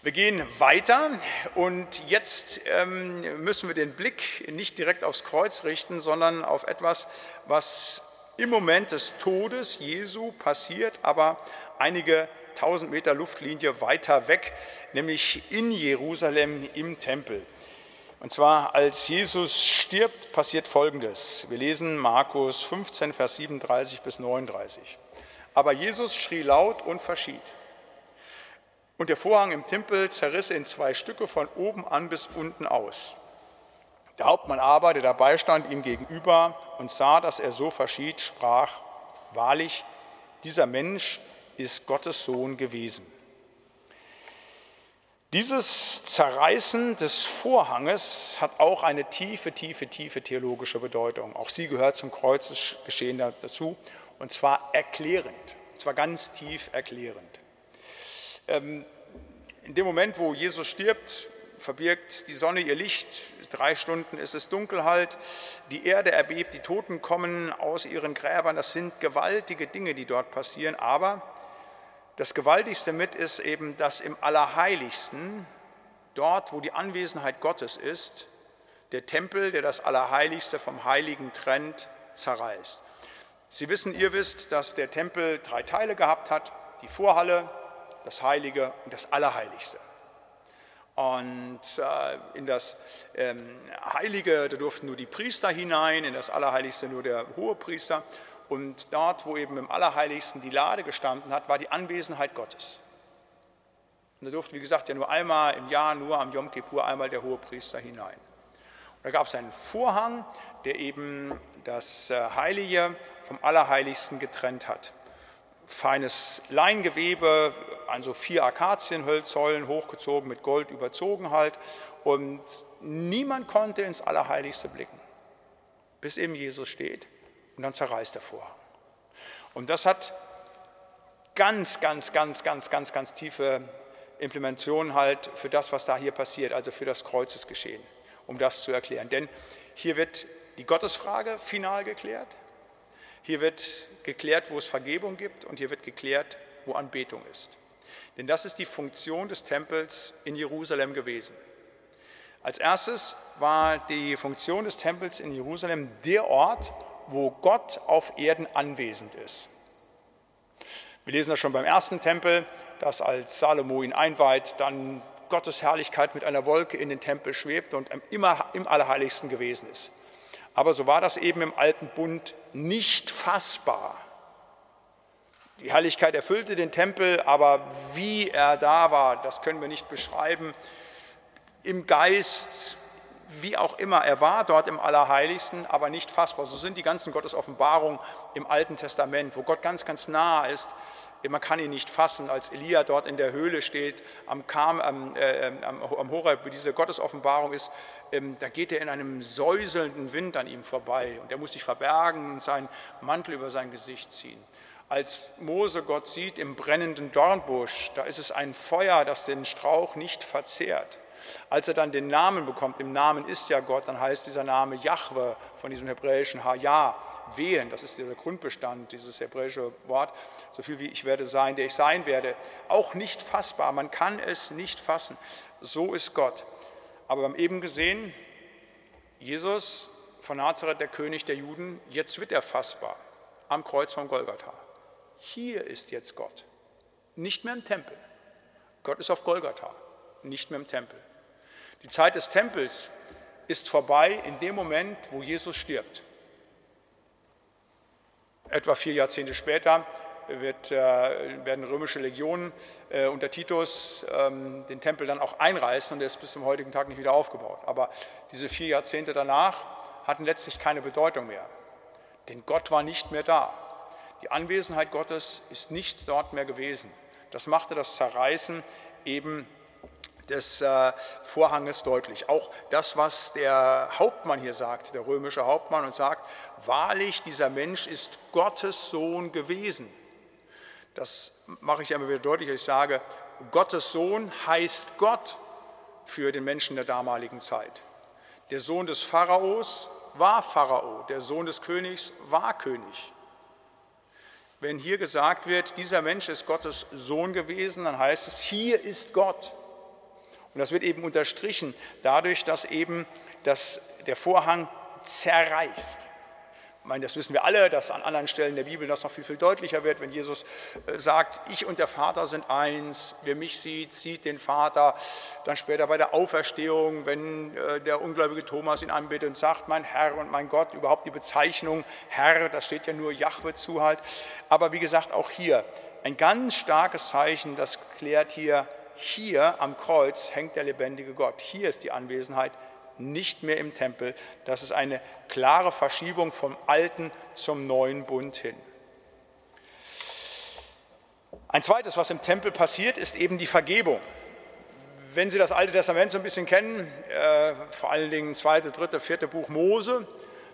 Wir gehen weiter und jetzt ähm, müssen wir den Blick nicht direkt aufs Kreuz richten, sondern auf etwas, was im Moment des Todes Jesu passiert, aber einige 1000 Meter Luftlinie weiter weg, nämlich in Jerusalem im Tempel. Und zwar, als Jesus stirbt, passiert Folgendes. Wir lesen Markus 15, Vers 37 bis 39. Aber Jesus schrie laut und verschied. Und der Vorhang im Tempel zerriss in zwei Stücke von oben an bis unten aus. Der Hauptmann aber, der dabei stand, ihm gegenüber und sah, dass er so verschied, sprach, Wahrlich, dieser Mensch ist Gottes Sohn gewesen. Dieses Zerreißen des Vorhanges hat auch eine tiefe, tiefe, tiefe theologische Bedeutung. Auch sie gehört zum Kreuzesgeschehen dazu, und zwar erklärend, und zwar ganz tief erklärend. Ähm, in dem Moment, wo Jesus stirbt, verbirgt die Sonne ihr Licht, drei Stunden ist es Dunkelheit, die Erde erbebt, die Toten kommen aus ihren Gräbern, das sind gewaltige Dinge, die dort passieren, aber das Gewaltigste mit ist eben, dass im Allerheiligsten, dort wo die Anwesenheit Gottes ist, der Tempel, der das Allerheiligste vom Heiligen trennt, zerreißt. Sie wissen, ihr wisst, dass der Tempel drei Teile gehabt hat, die Vorhalle, das Heilige und das Allerheiligste. Und äh, in das ähm, Heilige, da durften nur die Priester hinein, in das Allerheiligste nur der Hohepriester. Und dort, wo eben im Allerheiligsten die Lade gestanden hat, war die Anwesenheit Gottes. Und da durfte, wie gesagt, ja nur einmal im Jahr, nur am Yom Kippur, einmal der Hohepriester hinein. Und da gab es einen Vorhang, der eben das äh, Heilige vom Allerheiligsten getrennt hat feines Leingewebe, also vier Akazienhölzsäulen hochgezogen, mit Gold überzogen halt. Und niemand konnte ins Allerheiligste blicken, bis eben Jesus steht und dann zerreißt der Vorhang. Und das hat ganz, ganz, ganz, ganz, ganz, ganz tiefe Implementationen halt für das, was da hier passiert, also für das Kreuzesgeschehen, um das zu erklären. Denn hier wird die Gottesfrage final geklärt, hier wird geklärt, wo es Vergebung gibt und hier wird geklärt, wo Anbetung ist. Denn das ist die Funktion des Tempels in Jerusalem gewesen. Als erstes war die Funktion des Tempels in Jerusalem der Ort, wo Gott auf Erden anwesend ist. Wir lesen das schon beim ersten Tempel, dass als Salomo ihn einweiht, dann Gottes Herrlichkeit mit einer Wolke in den Tempel schwebt und immer im Allerheiligsten gewesen ist. Aber so war das eben im alten Bund nicht fassbar. Die Herrlichkeit erfüllte den Tempel, aber wie er da war, das können wir nicht beschreiben. Im Geist, wie auch immer, er war dort im Allerheiligsten, aber nicht fassbar. So sind die ganzen Gottesoffenbarungen im Alten Testament, wo Gott ganz, ganz nah ist man kann ihn nicht fassen, als Elia dort in der Höhle steht, am, Kam, am, äh, am, am Horeb, diese Gottesoffenbarung ist, da geht er in einem säuselnden Wind an ihm vorbei und er muss sich verbergen und seinen Mantel über sein Gesicht ziehen. Als Mose Gott sieht im brennenden Dornbusch, da ist es ein Feuer, das den Strauch nicht verzehrt. Als er dann den Namen bekommt, im Namen ist ja Gott, dann heißt dieser Name Jahwe von diesem hebräischen Haya, wehen, das ist dieser Grundbestand, dieses hebräische Wort, so viel wie ich werde sein, der ich sein werde, auch nicht fassbar, man kann es nicht fassen. So ist Gott. Aber wir haben eben gesehen, Jesus von Nazareth, der König der Juden, jetzt wird er fassbar am Kreuz von Golgatha. Hier ist jetzt Gott, nicht mehr im Tempel. Gott ist auf Golgatha, nicht mehr im Tempel. Die Zeit des Tempels ist vorbei in dem Moment, wo Jesus stirbt. Etwa vier Jahrzehnte später wird, äh, werden römische Legionen äh, unter Titus ähm, den Tempel dann auch einreißen und er ist bis zum heutigen Tag nicht wieder aufgebaut. Aber diese vier Jahrzehnte danach hatten letztlich keine Bedeutung mehr, denn Gott war nicht mehr da. Die Anwesenheit Gottes ist nicht dort mehr gewesen. Das machte das Zerreißen eben des äh, Vorhanges deutlich. Auch das, was der Hauptmann hier sagt, der römische Hauptmann, und sagt, wahrlich, dieser Mensch ist Gottes Sohn gewesen. Das mache ich immer wieder deutlich. Ich sage, Gottes Sohn heißt Gott für den Menschen der damaligen Zeit. Der Sohn des Pharaos war Pharao, der Sohn des Königs war König. Wenn hier gesagt wird, dieser Mensch ist Gottes Sohn gewesen, dann heißt es, hier ist Gott. Und das wird eben unterstrichen dadurch, dass eben das, der Vorhang zerreißt. Ich meine, das wissen wir alle, dass an anderen Stellen der Bibel das noch viel, viel deutlicher wird, wenn Jesus äh, sagt, ich und der Vater sind eins, wer mich sieht, sieht den Vater. Dann später bei der Auferstehung, wenn äh, der ungläubige Thomas ihn anbetet und sagt, mein Herr und mein Gott, überhaupt die Bezeichnung Herr, das steht ja nur Jahwe zu halt. Aber wie gesagt, auch hier ein ganz starkes Zeichen, das klärt hier hier am Kreuz hängt der lebendige Gott. Hier ist die Anwesenheit nicht mehr im Tempel. Das ist eine klare Verschiebung vom alten zum neuen Bund hin. Ein zweites, was im Tempel passiert, ist eben die Vergebung. Wenn Sie das Alte Testament so ein bisschen kennen, äh, vor allen Dingen zweite, dritte, vierte Buch Mose,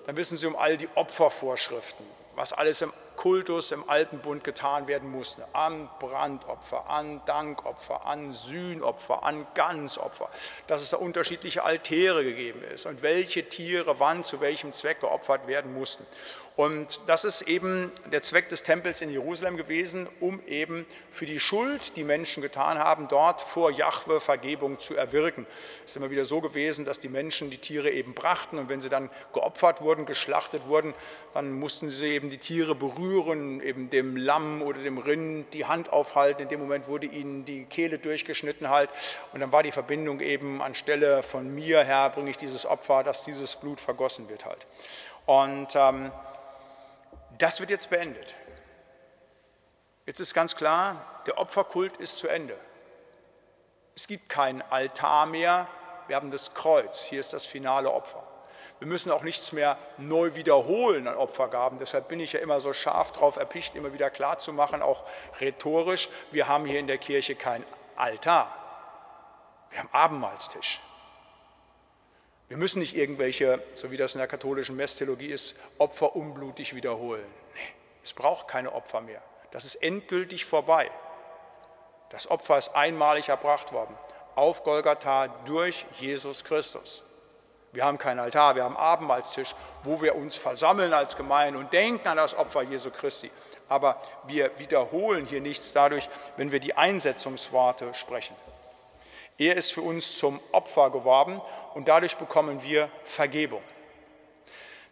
dann wissen Sie um all die Opfervorschriften, was alles im Kultus im Alten Bund getan werden musste. An Brandopfer, an Dankopfer, an Sühnopfer, an Ganzopfer. Dass es da unterschiedliche Altäre gegeben ist und welche Tiere wann zu welchem Zweck geopfert werden mussten. Und das ist eben der Zweck des Tempels in Jerusalem gewesen, um eben für die Schuld, die Menschen getan haben, dort vor Jahwe Vergebung zu erwirken. Es ist immer wieder so gewesen, dass die Menschen die Tiere eben brachten und wenn sie dann geopfert wurden, geschlachtet wurden, dann mussten sie eben die Tiere berühren, eben dem Lamm oder dem Rind die Hand aufhalten. In dem Moment wurde ihnen die Kehle durchgeschnitten halt und dann war die Verbindung eben anstelle von mir her bringe ich dieses Opfer, dass dieses Blut vergossen wird halt. Und ähm, das wird jetzt beendet. Jetzt ist ganz klar, der Opferkult ist zu Ende. Es gibt keinen Altar mehr, wir haben das Kreuz, hier ist das finale Opfer. Wir müssen auch nichts mehr neu wiederholen an Opfergaben. Deshalb bin ich ja immer so scharf drauf erpicht, immer wieder klarzumachen, auch rhetorisch, wir haben hier in der Kirche kein Altar. Wir haben Abendmahlstisch. Wir müssen nicht irgendwelche, so wie das in der katholischen Messtheologie ist, Opfer unblutig wiederholen. Nee, es braucht keine Opfer mehr. Das ist endgültig vorbei. Das Opfer ist einmalig erbracht worden auf Golgatha durch Jesus Christus. Wir haben keinen Altar, wir haben Abendmahlstisch, wo wir uns versammeln als Gemeinde und denken an das Opfer Jesu Christi. Aber wir wiederholen hier nichts dadurch, wenn wir die Einsetzungsworte sprechen. Er ist für uns zum Opfer geworden und dadurch bekommen wir Vergebung.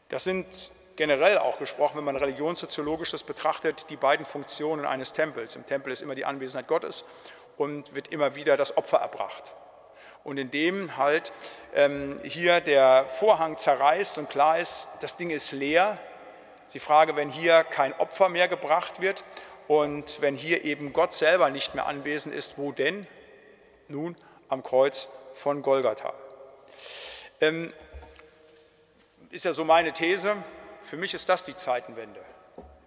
Das sind generell auch gesprochen, wenn man religionssoziologisch das betrachtet, die beiden Funktionen eines Tempels. Im Tempel ist immer die Anwesenheit Gottes und wird immer wieder das Opfer erbracht. Und indem halt ähm, hier der Vorhang zerreißt und klar ist, das Ding ist leer, ist die Frage, wenn hier kein Opfer mehr gebracht wird und wenn hier eben Gott selber nicht mehr anwesend ist, wo denn? Nun am Kreuz von Golgatha. Ähm, ist ja so meine These, für mich ist das die Zeitenwende.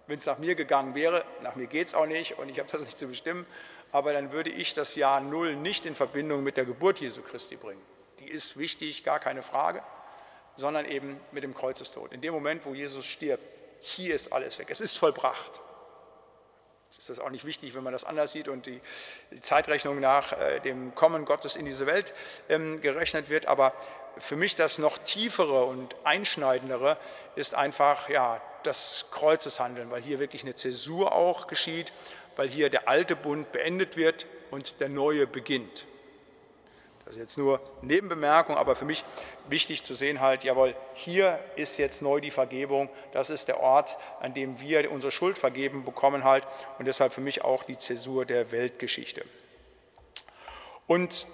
Wenn es nach mir gegangen wäre, nach mir geht es auch nicht und ich habe das nicht zu bestimmen, aber dann würde ich das Jahr Null nicht in Verbindung mit der Geburt Jesu Christi bringen. Die ist wichtig, gar keine Frage, sondern eben mit dem Kreuzestod. In dem Moment, wo Jesus stirbt, hier ist alles weg. Es ist vollbracht ist das auch nicht wichtig, wenn man das anders sieht und die, die Zeitrechnung nach äh, dem Kommen Gottes in diese Welt ähm, gerechnet wird. Aber für mich das noch tiefere und einschneidendere ist einfach ja, das Kreuzeshandeln, weil hier wirklich eine Zäsur auch geschieht, weil hier der alte Bund beendet wird und der neue beginnt. Das ist jetzt nur Nebenbemerkung, aber für mich wichtig zu sehen halt, jawohl, hier ist jetzt neu die Vergebung, das ist der Ort, an dem wir unsere Schuld vergeben bekommen halt und deshalb für mich auch die Zäsur der Weltgeschichte. Und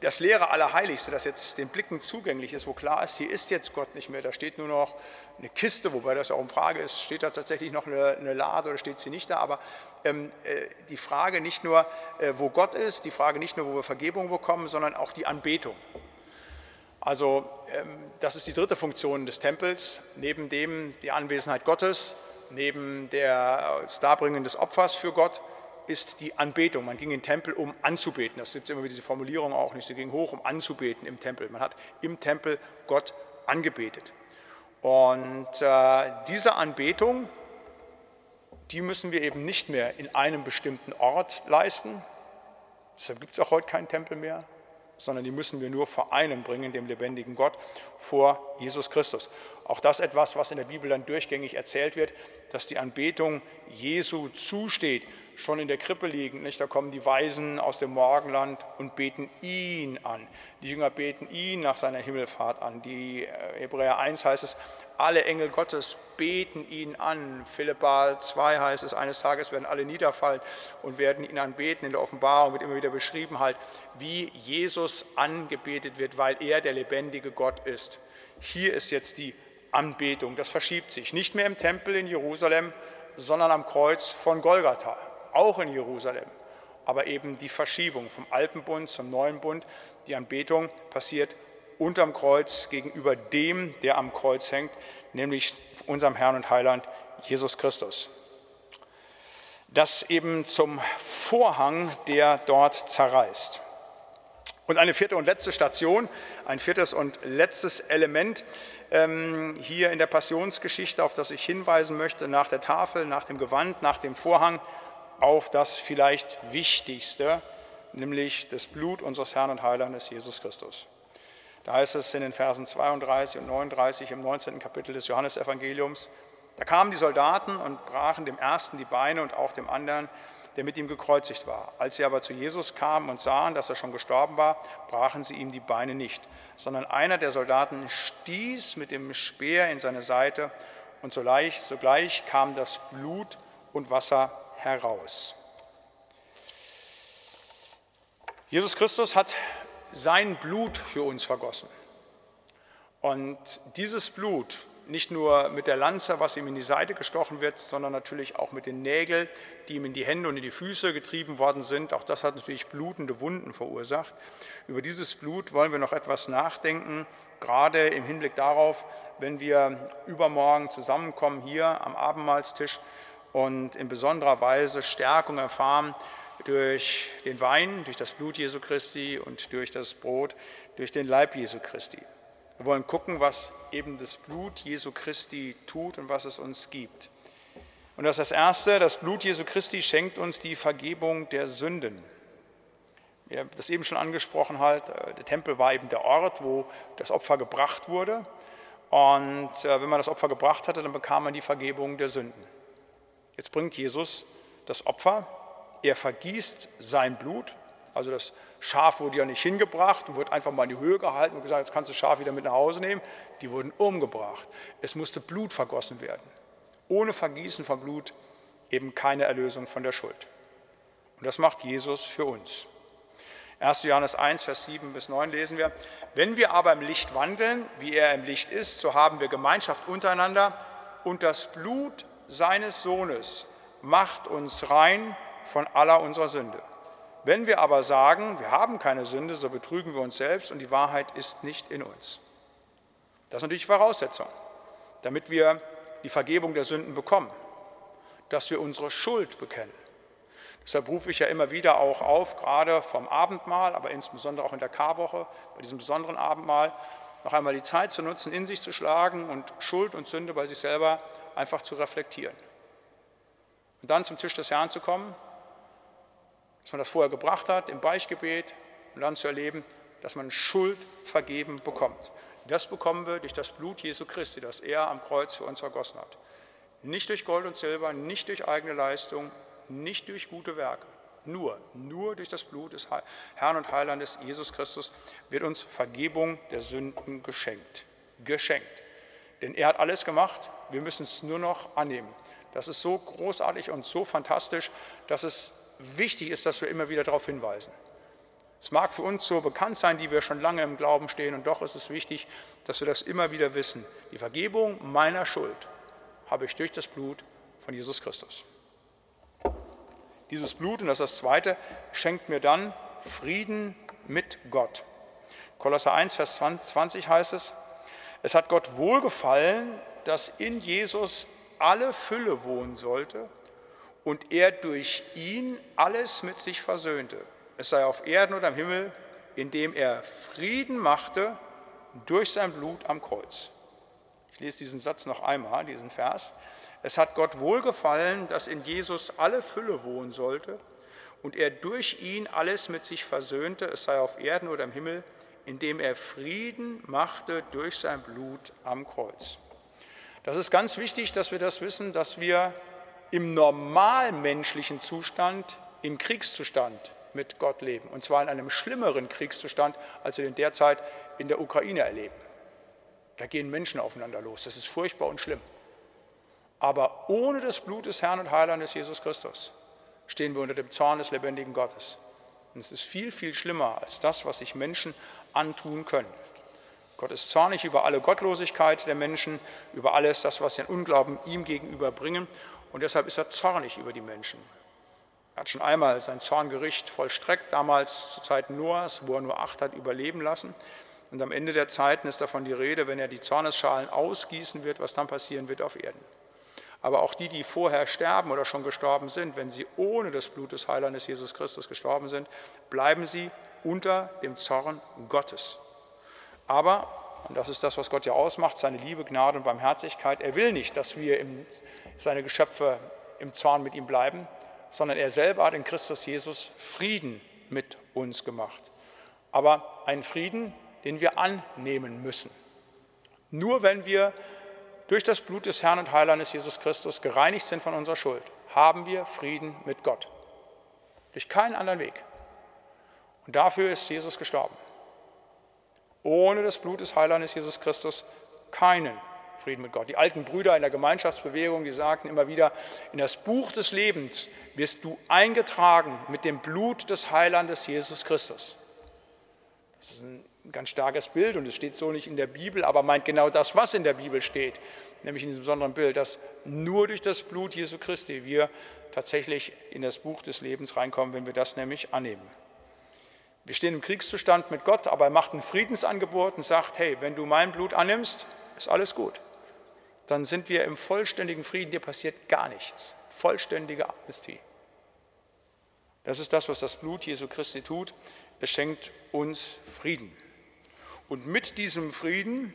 das leere Allerheiligste, das jetzt den Blicken zugänglich ist, wo klar ist, hier ist jetzt Gott nicht mehr, da steht nur noch eine Kiste, wobei das auch eine Frage ist, steht da tatsächlich noch eine, eine Lade oder steht sie nicht da, aber ähm, äh, die Frage nicht nur, äh, wo Gott ist, die Frage nicht nur, wo wir Vergebung bekommen, sondern auch die Anbetung. Also ähm, das ist die dritte Funktion des Tempels, neben dem die Anwesenheit Gottes, neben der, das Darbringen des Opfers für Gott, ist die Anbetung. Man ging in den Tempel, um anzubeten. Das gibt immer wieder diese Formulierung auch nicht. Sie ging hoch, um anzubeten im Tempel. Man hat im Tempel Gott angebetet. Und äh, diese Anbetung, die müssen wir eben nicht mehr in einem bestimmten Ort leisten. Deshalb gibt es auch heute keinen Tempel mehr, sondern die müssen wir nur vor einem bringen, dem lebendigen Gott, vor Jesus Christus. Auch das etwas, was in der Bibel dann durchgängig erzählt wird, dass die Anbetung Jesu zusteht schon in der Krippe liegen. Nicht? Da kommen die Weisen aus dem Morgenland und beten ihn an. Die Jünger beten ihn nach seiner Himmelfahrt an. Die äh, Hebräer 1 heißt es, alle Engel Gottes beten ihn an. Philippa 2 heißt es, eines Tages werden alle niederfallen und werden ihn anbeten. In der Offenbarung wird immer wieder beschrieben, halt, wie Jesus angebetet wird, weil er der lebendige Gott ist. Hier ist jetzt die Anbetung. Das verschiebt sich. Nicht mehr im Tempel in Jerusalem, sondern am Kreuz von Golgatha auch in Jerusalem. Aber eben die Verschiebung vom alten Bund zum neuen Bund, die Anbetung passiert unterm Kreuz gegenüber dem, der am Kreuz hängt, nämlich unserem Herrn und Heiland Jesus Christus. das eben zum Vorhang, der dort zerreißt. Und eine vierte und letzte Station, ein viertes und letztes Element ähm, hier in der Passionsgeschichte, auf das ich hinweisen möchte, nach der Tafel, nach dem Gewand, nach dem Vorhang, auf das vielleicht Wichtigste, nämlich das Blut unseres Herrn und Heilandes Jesus Christus. Da heißt es in den Versen 32 und 39 im 19. Kapitel des Johannesevangeliums, da kamen die Soldaten und brachen dem ersten die Beine und auch dem anderen der mit ihm gekreuzigt war. Als sie aber zu Jesus kamen und sahen, dass er schon gestorben war, brachen sie ihm die Beine nicht, sondern einer der Soldaten stieß mit dem Speer in seine Seite und sogleich, sogleich kam das Blut und Wasser heraus. Jesus Christus hat sein Blut für uns vergossen. Und dieses Blut nicht nur mit der Lanze, was ihm in die Seite gestochen wird, sondern natürlich auch mit den Nägeln, die ihm in die Hände und in die Füße getrieben worden sind. Auch das hat natürlich blutende Wunden verursacht. Über dieses Blut wollen wir noch etwas nachdenken, gerade im Hinblick darauf, wenn wir übermorgen zusammenkommen hier am Abendmahlstisch und in besonderer Weise Stärkung erfahren durch den Wein, durch das Blut Jesu Christi und durch das Brot, durch den Leib Jesu Christi. Wir wollen gucken, was eben das Blut Jesu Christi tut und was es uns gibt. Und das ist das Erste, das Blut Jesu Christi schenkt uns die Vergebung der Sünden. Wir haben das eben schon angesprochen, halt, der Tempel war eben der Ort, wo das Opfer gebracht wurde. Und äh, wenn man das Opfer gebracht hatte, dann bekam man die Vergebung der Sünden. Jetzt bringt Jesus das Opfer, er vergießt sein Blut, also das Schaf wurde ja nicht hingebracht und wurde einfach mal in die Höhe gehalten und gesagt, jetzt kannst du das Schaf wieder mit nach Hause nehmen. Die wurden umgebracht. Es musste Blut vergossen werden. Ohne Vergießen von Blut eben keine Erlösung von der Schuld. Und das macht Jesus für uns. 1. Johannes 1, Vers 7 bis 9 lesen wir, wenn wir aber im Licht wandeln, wie er im Licht ist, so haben wir Gemeinschaft untereinander und das Blut seines Sohnes macht uns rein von aller unserer Sünde. Wenn wir aber sagen, wir haben keine Sünde, so betrügen wir uns selbst und die Wahrheit ist nicht in uns. Das ist natürlich Voraussetzung, damit wir die Vergebung der Sünden bekommen, dass wir unsere Schuld bekennen. Deshalb rufe ich ja immer wieder auch auf, gerade vom Abendmahl, aber insbesondere auch in der Karwoche, bei diesem besonderen Abendmahl, noch einmal die Zeit zu nutzen, in sich zu schlagen und Schuld und Sünde bei sich selber einfach zu reflektieren. Und dann zum Tisch des Herrn zu kommen dass man das vorher gebracht hat im Beichtgebet und dann zu erleben, dass man Schuld vergeben bekommt. Das bekommen wir durch das Blut Jesu Christi, das er am Kreuz für uns vergossen hat. Nicht durch Gold und Silber, nicht durch eigene Leistung, nicht durch gute Werke. Nur, nur durch das Blut des Herrn und Heilandes Jesus Christus wird uns Vergebung der Sünden geschenkt. Geschenkt. Denn er hat alles gemacht, wir müssen es nur noch annehmen. Das ist so großartig und so fantastisch, dass es wichtig ist, dass wir immer wieder darauf hinweisen. Es mag für uns so bekannt sein, die wir schon lange im Glauben stehen, und doch ist es wichtig, dass wir das immer wieder wissen. Die Vergebung meiner Schuld habe ich durch das Blut von Jesus Christus. Dieses Blut, und das ist das Zweite, schenkt mir dann Frieden mit Gott. Kolosser 1, Vers 20 heißt es, es hat Gott wohlgefallen, dass in Jesus alle Fülle wohnen sollte und er durch ihn alles mit sich versöhnte, es sei auf Erden oder im Himmel, indem er Frieden machte durch sein Blut am Kreuz. Ich lese diesen Satz noch einmal, diesen Vers. Es hat Gott wohlgefallen, dass in Jesus alle Fülle wohnen sollte und er durch ihn alles mit sich versöhnte, es sei auf Erden oder im Himmel, indem er Frieden machte durch sein Blut am Kreuz. Das ist ganz wichtig, dass wir das wissen, dass wir im normalmenschlichen Zustand, im Kriegszustand mit Gott leben. Und zwar in einem schlimmeren Kriegszustand, als wir den derzeit in der Ukraine erleben. Da gehen Menschen aufeinander los. Das ist furchtbar und schlimm. Aber ohne das Blut des Herrn und Heilandes Jesus Christus stehen wir unter dem Zorn des lebendigen Gottes. Und es ist viel, viel schlimmer als das, was sich Menschen antun können. Gott ist zornig über alle Gottlosigkeit der Menschen, über alles das, was sie an Unglauben ihm gegenüber bringen. Und deshalb ist er zornig über die Menschen. Er hat schon einmal sein Zorngericht vollstreckt, damals zu Zeiten Noahs, wo er nur acht hat überleben lassen. Und am Ende der Zeiten ist davon die Rede, wenn er die Zornesschalen ausgießen wird, was dann passieren wird auf Erden. Aber auch die, die vorher sterben oder schon gestorben sind, wenn sie ohne das Blut des Heilandes Jesus Christus gestorben sind, bleiben sie unter dem Zorn Gottes. Aber, und das ist das, was Gott ja ausmacht, seine Liebe, Gnade und Barmherzigkeit, er will nicht, dass wir im, seine Geschöpfe im Zorn mit ihm bleiben, sondern er selber hat in Christus Jesus Frieden mit uns gemacht. Aber einen Frieden, den wir annehmen müssen. Nur wenn wir durch das Blut des Herrn und Heilandes Jesus Christus gereinigt sind von unserer Schuld, haben wir Frieden mit Gott. Durch keinen anderen Weg. Und dafür ist Jesus gestorben. Ohne das Blut des Heilandes Jesus Christus keinen Frieden mit Gott. Die alten Brüder in der Gemeinschaftsbewegung, die sagten immer wieder, in das Buch des Lebens wirst du eingetragen mit dem Blut des Heilandes Jesus Christus. Das ist ein ganz starkes Bild und es steht so nicht in der Bibel, aber meint genau das, was in der Bibel steht, nämlich in diesem besonderen Bild, dass nur durch das Blut Jesu Christi wir tatsächlich in das Buch des Lebens reinkommen, wenn wir das nämlich annehmen. Wir stehen im Kriegszustand mit Gott, aber er macht ein Friedensangebot und sagt, hey, wenn du mein Blut annimmst, ist alles gut. Dann sind wir im vollständigen Frieden, dir passiert gar nichts. Vollständige Amnestie. Das ist das, was das Blut Jesu Christi tut. Es schenkt uns Frieden. Und mit diesem Frieden,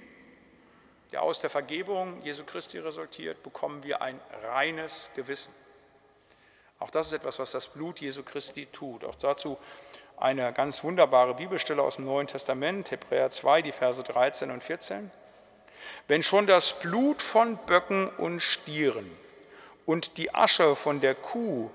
der aus der Vergebung Jesu Christi resultiert, bekommen wir ein reines Gewissen. Auch das ist etwas, was das Blut Jesu Christi tut. Auch dazu eine ganz wunderbare Bibelstelle aus dem Neuen Testament, Hebräer 2, die Verse 13 und 14. Wenn schon das Blut von Böcken und Stieren und die Asche von der Kuh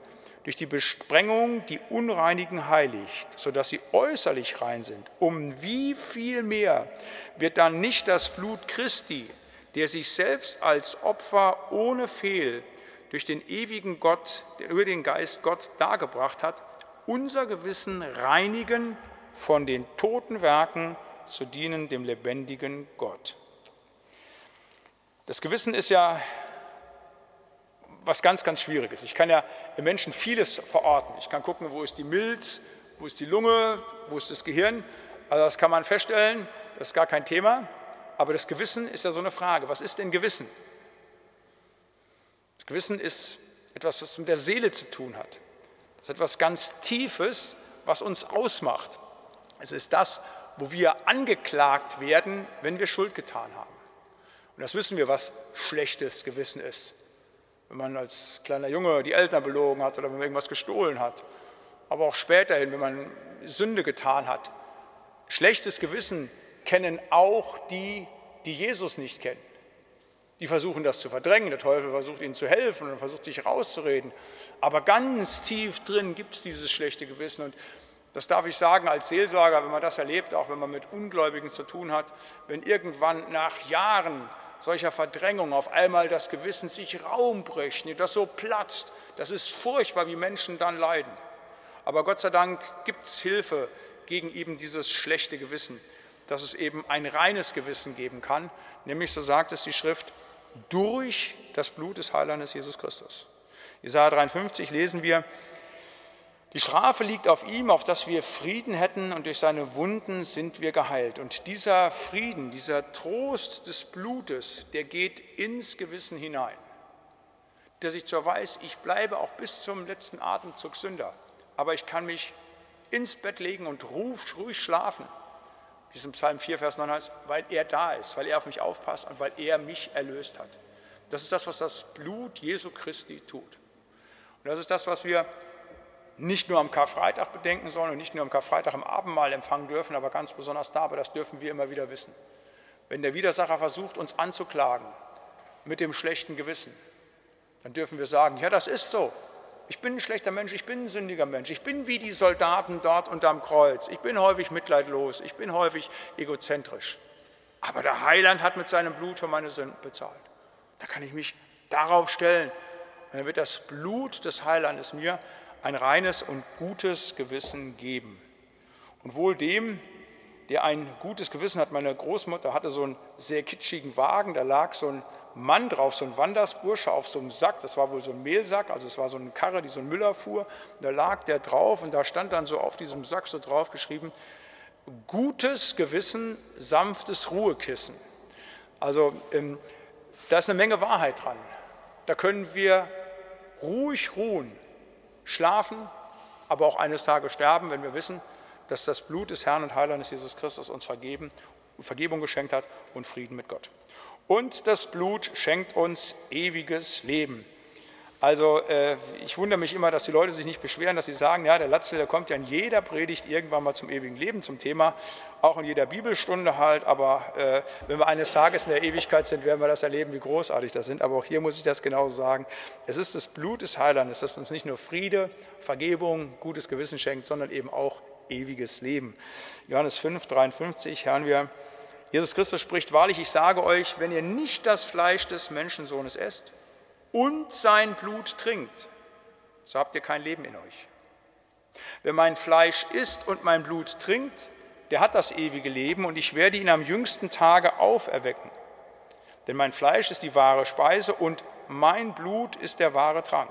durch die Besprengung die Unreinigen heiligt, sodass sie äußerlich rein sind, um wie viel mehr wird dann nicht das Blut Christi, der sich selbst als Opfer ohne Fehl durch den ewigen Gott, der über den Geist Gott dargebracht hat, unser Gewissen reinigen von den toten Werken zu dienen dem lebendigen Gott. Das Gewissen ist ja was ganz, ganz Schwieriges. Ich kann ja im Menschen vieles verorten. Ich kann gucken, wo ist die Milz, wo ist die Lunge, wo ist das Gehirn. Also das kann man feststellen, das ist gar kein Thema. Aber das Gewissen ist ja so eine Frage. Was ist denn Gewissen? Das Gewissen ist etwas, was mit der Seele zu tun hat. Das ist etwas ganz Tiefes, was uns ausmacht. Es ist das, wo wir angeklagt werden, wenn wir Schuld getan haben. Und das wissen wir, was schlechtes Gewissen ist wenn man als kleiner Junge die Eltern belogen hat oder wenn man irgendwas gestohlen hat. Aber auch späterhin, wenn man Sünde getan hat. Schlechtes Gewissen kennen auch die, die Jesus nicht kennen. Die versuchen das zu verdrängen. Der Teufel versucht ihnen zu helfen und versucht sich rauszureden. Aber ganz tief drin gibt es dieses schlechte Gewissen. Und das darf ich sagen als Seelsorger, wenn man das erlebt, auch wenn man mit Ungläubigen zu tun hat, wenn irgendwann nach Jahren solcher Verdrängung auf einmal das Gewissen sich Raum bricht, das so platzt. Das ist furchtbar, wie Menschen dann leiden. Aber Gott sei Dank gibt es Hilfe gegen eben dieses schlechte Gewissen, dass es eben ein reines Gewissen geben kann, nämlich, so sagt es die Schrift, durch das Blut des Heilandes Jesus Christus. Jesaja 53 lesen wir, die Strafe liegt auf ihm, auf dass wir Frieden hätten und durch seine Wunden sind wir geheilt. Und dieser Frieden, dieser Trost des Blutes, der geht ins Gewissen hinein. Der sich zwar weiß, ich bleibe auch bis zum letzten Atemzug Sünder, aber ich kann mich ins Bett legen und ruhig schlafen, wie es im Psalm 4, Vers 9 heißt, weil er da ist, weil er auf mich aufpasst und weil er mich erlöst hat. Das ist das, was das Blut Jesu Christi tut. Und das ist das, was wir nicht nur am Karfreitag bedenken sollen und nicht nur am Karfreitag im Abendmahl empfangen dürfen, aber ganz besonders da, aber das dürfen wir immer wieder wissen. Wenn der Widersacher versucht, uns anzuklagen mit dem schlechten Gewissen, dann dürfen wir sagen, ja, das ist so. Ich bin ein schlechter Mensch, ich bin ein sündiger Mensch, ich bin wie die Soldaten dort unterm Kreuz, ich bin häufig mitleidlos, ich bin häufig egozentrisch. Aber der Heiland hat mit seinem Blut für meine Sünden bezahlt. Da kann ich mich darauf stellen. Und dann wird das Blut des Heilandes mir ein reines und gutes Gewissen geben. Und wohl dem, der ein gutes Gewissen hat, meine Großmutter hatte so einen sehr kitschigen Wagen, da lag so ein Mann drauf, so ein Wandersbursche auf so einem Sack, das war wohl so ein Mehlsack, also es war so eine Karre, die so ein Müller fuhr, da lag der drauf und da stand dann so auf diesem Sack so drauf geschrieben, gutes Gewissen, sanftes Ruhekissen. Also ähm, da ist eine Menge Wahrheit dran. Da können wir ruhig ruhen, schlafen, aber auch eines Tages sterben, wenn wir wissen, dass das Blut des Herrn und Heilandes Jesus Christus uns vergeben, Vergebung geschenkt hat und Frieden mit Gott. Und das Blut schenkt uns ewiges Leben. Also äh, ich wundere mich immer, dass die Leute sich nicht beschweren, dass sie sagen, ja, der Latzel, der kommt ja in jeder Predigt irgendwann mal zum ewigen Leben, zum Thema, auch in jeder Bibelstunde halt, aber äh, wenn wir eines Tages in der Ewigkeit sind, werden wir das erleben, wie großartig das sind. Aber auch hier muss ich das genauso sagen. Es ist das Blut des Heilandes, das uns nicht nur Friede, Vergebung, gutes Gewissen schenkt, sondern eben auch ewiges Leben. Johannes 5, 53 hören wir, Jesus Christus spricht, wahrlich, ich sage euch, wenn ihr nicht das Fleisch des Menschensohnes esst, und sein Blut trinkt, so habt ihr kein Leben in euch. Wer mein Fleisch isst und mein Blut trinkt, der hat das ewige Leben und ich werde ihn am jüngsten Tage auferwecken. Denn mein Fleisch ist die wahre Speise und mein Blut ist der wahre Trank.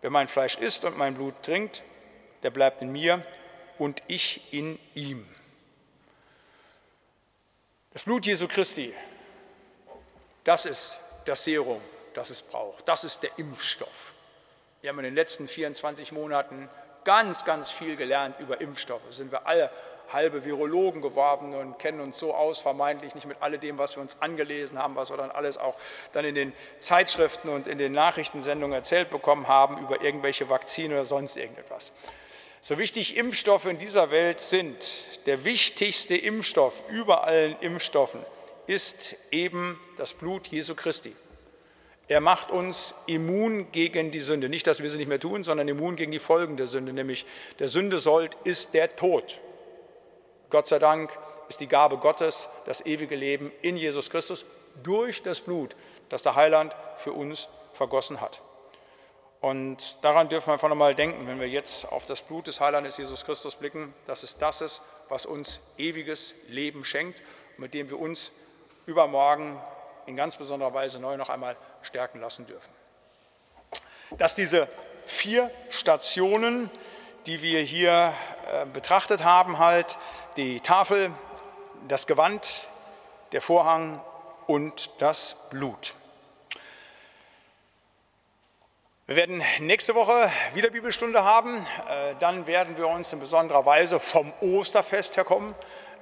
Wer mein Fleisch isst und mein Blut trinkt, der bleibt in mir und ich in ihm. Das Blut Jesu Christi, das ist das Serum, das es braucht. Das ist der Impfstoff. Wir haben in den letzten 24 Monaten ganz, ganz viel gelernt über Impfstoffe. Sind wir alle halbe Virologen geworden und kennen uns so aus, vermeintlich nicht mit alledem, was wir uns angelesen haben, was wir dann alles auch dann in den Zeitschriften und in den Nachrichtensendungen erzählt bekommen haben über irgendwelche Vakzine oder sonst irgendetwas. So wichtig Impfstoffe in dieser Welt sind, der wichtigste Impfstoff über allen Impfstoffen ist eben das Blut Jesu Christi. Er macht uns immun gegen die Sünde. Nicht, dass wir sie nicht mehr tun, sondern immun gegen die Folgen der Sünde, nämlich der Sünde sollt ist der Tod. Gott sei Dank ist die Gabe Gottes das ewige Leben in Jesus Christus durch das Blut, das der Heiland für uns vergossen hat. Und daran dürfen wir einfach nochmal denken, wenn wir jetzt auf das Blut des Heilandes Jesus Christus blicken, dass es das ist, was uns ewiges Leben schenkt, mit dem wir uns übermorgen in ganz besonderer Weise neu noch einmal stärken lassen dürfen. Dass diese vier Stationen, die wir hier äh, betrachtet haben, halt die Tafel, das Gewand, der Vorhang und das Blut. Wir werden nächste Woche wieder Bibelstunde haben. Äh, dann werden wir uns in besonderer Weise vom Osterfest herkommen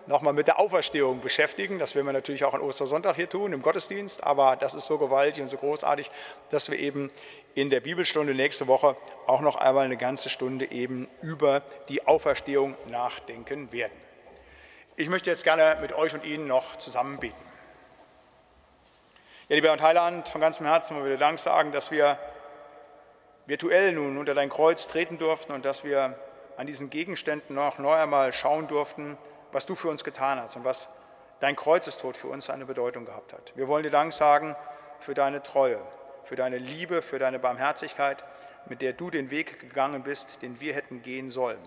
nochmal mit der Auferstehung beschäftigen. Das werden wir natürlich auch an Ostersonntag hier tun, im Gottesdienst. Aber das ist so gewaltig und so großartig, dass wir eben in der Bibelstunde nächste Woche auch noch einmal eine ganze Stunde eben über die Auferstehung nachdenken werden. Ich möchte jetzt gerne mit euch und Ihnen noch zusammen beten. Ja, lieber und Heiland, von ganzem Herzen wollen wir dir Dank sagen, dass wir virtuell nun unter dein Kreuz treten durften und dass wir an diesen Gegenständen noch neu einmal schauen durften, was du für uns getan hast und was dein Kreuzestod für uns eine Bedeutung gehabt hat. Wir wollen dir Dank sagen für deine Treue, für deine Liebe, für deine Barmherzigkeit, mit der du den Weg gegangen bist, den wir hätten gehen sollen.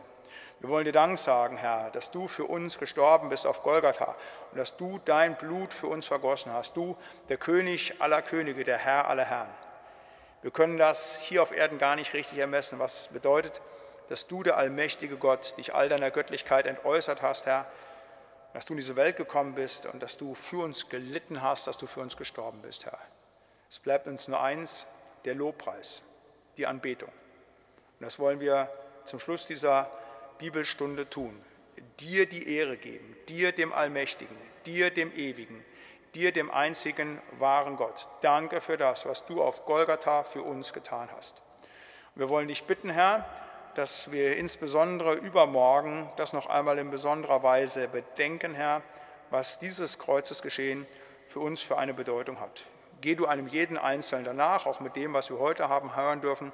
Wir wollen dir Dank sagen, Herr, dass du für uns gestorben bist auf Golgatha und dass du dein Blut für uns vergossen hast. Du, der König aller Könige, der Herr aller Herren. Wir können das hier auf Erden gar nicht richtig ermessen, was es bedeutet, dass du, der allmächtige Gott, dich all deiner Göttlichkeit entäußert hast, Herr, dass du in diese Welt gekommen bist und dass du für uns gelitten hast, dass du für uns gestorben bist, Herr. Es bleibt uns nur eins, der Lobpreis, die Anbetung. Und das wollen wir zum Schluss dieser Bibelstunde tun. Dir die Ehre geben, dir dem Allmächtigen, dir dem Ewigen, dir dem einzigen wahren Gott. Danke für das, was du auf Golgatha für uns getan hast. wir wollen dich bitten, Herr, dass wir insbesondere übermorgen das noch einmal in besonderer Weise bedenken, Herr, was dieses Kreuzesgeschehen für uns für eine Bedeutung hat. Geh du einem jeden Einzelnen danach, auch mit dem, was wir heute haben hören dürfen.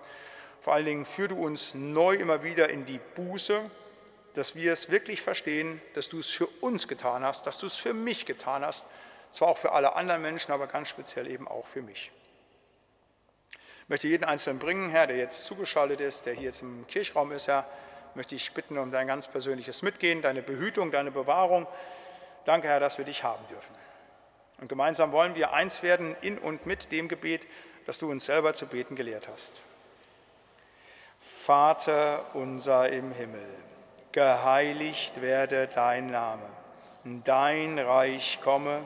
Vor allen Dingen führ du uns neu immer wieder in die Buße, dass wir es wirklich verstehen, dass du es für uns getan hast, dass du es für mich getan hast, zwar auch für alle anderen Menschen, aber ganz speziell eben auch für mich. Ich möchte jeden Einzelnen bringen, Herr, der jetzt zugeschaltet ist, der hier jetzt im Kirchraum ist, Herr, möchte ich bitten um dein ganz persönliches Mitgehen, deine Behütung, deine Bewahrung. Danke, Herr, dass wir dich haben dürfen. Und gemeinsam wollen wir eins werden in und mit dem Gebet, das du uns selber zu beten gelehrt hast. Vater unser im Himmel, geheiligt werde dein Name, dein Reich komme,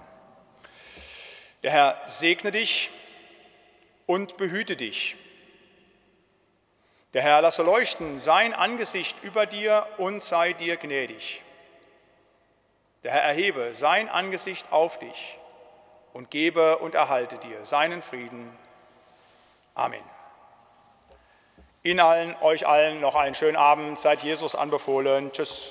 Der Herr segne dich und behüte dich. Der Herr lasse leuchten sein Angesicht über dir und sei dir gnädig. Der Herr erhebe sein Angesicht auf dich und gebe und erhalte dir seinen Frieden. Amen. Ihnen allen, euch allen noch einen schönen Abend. Seid Jesus anbefohlen. Tschüss.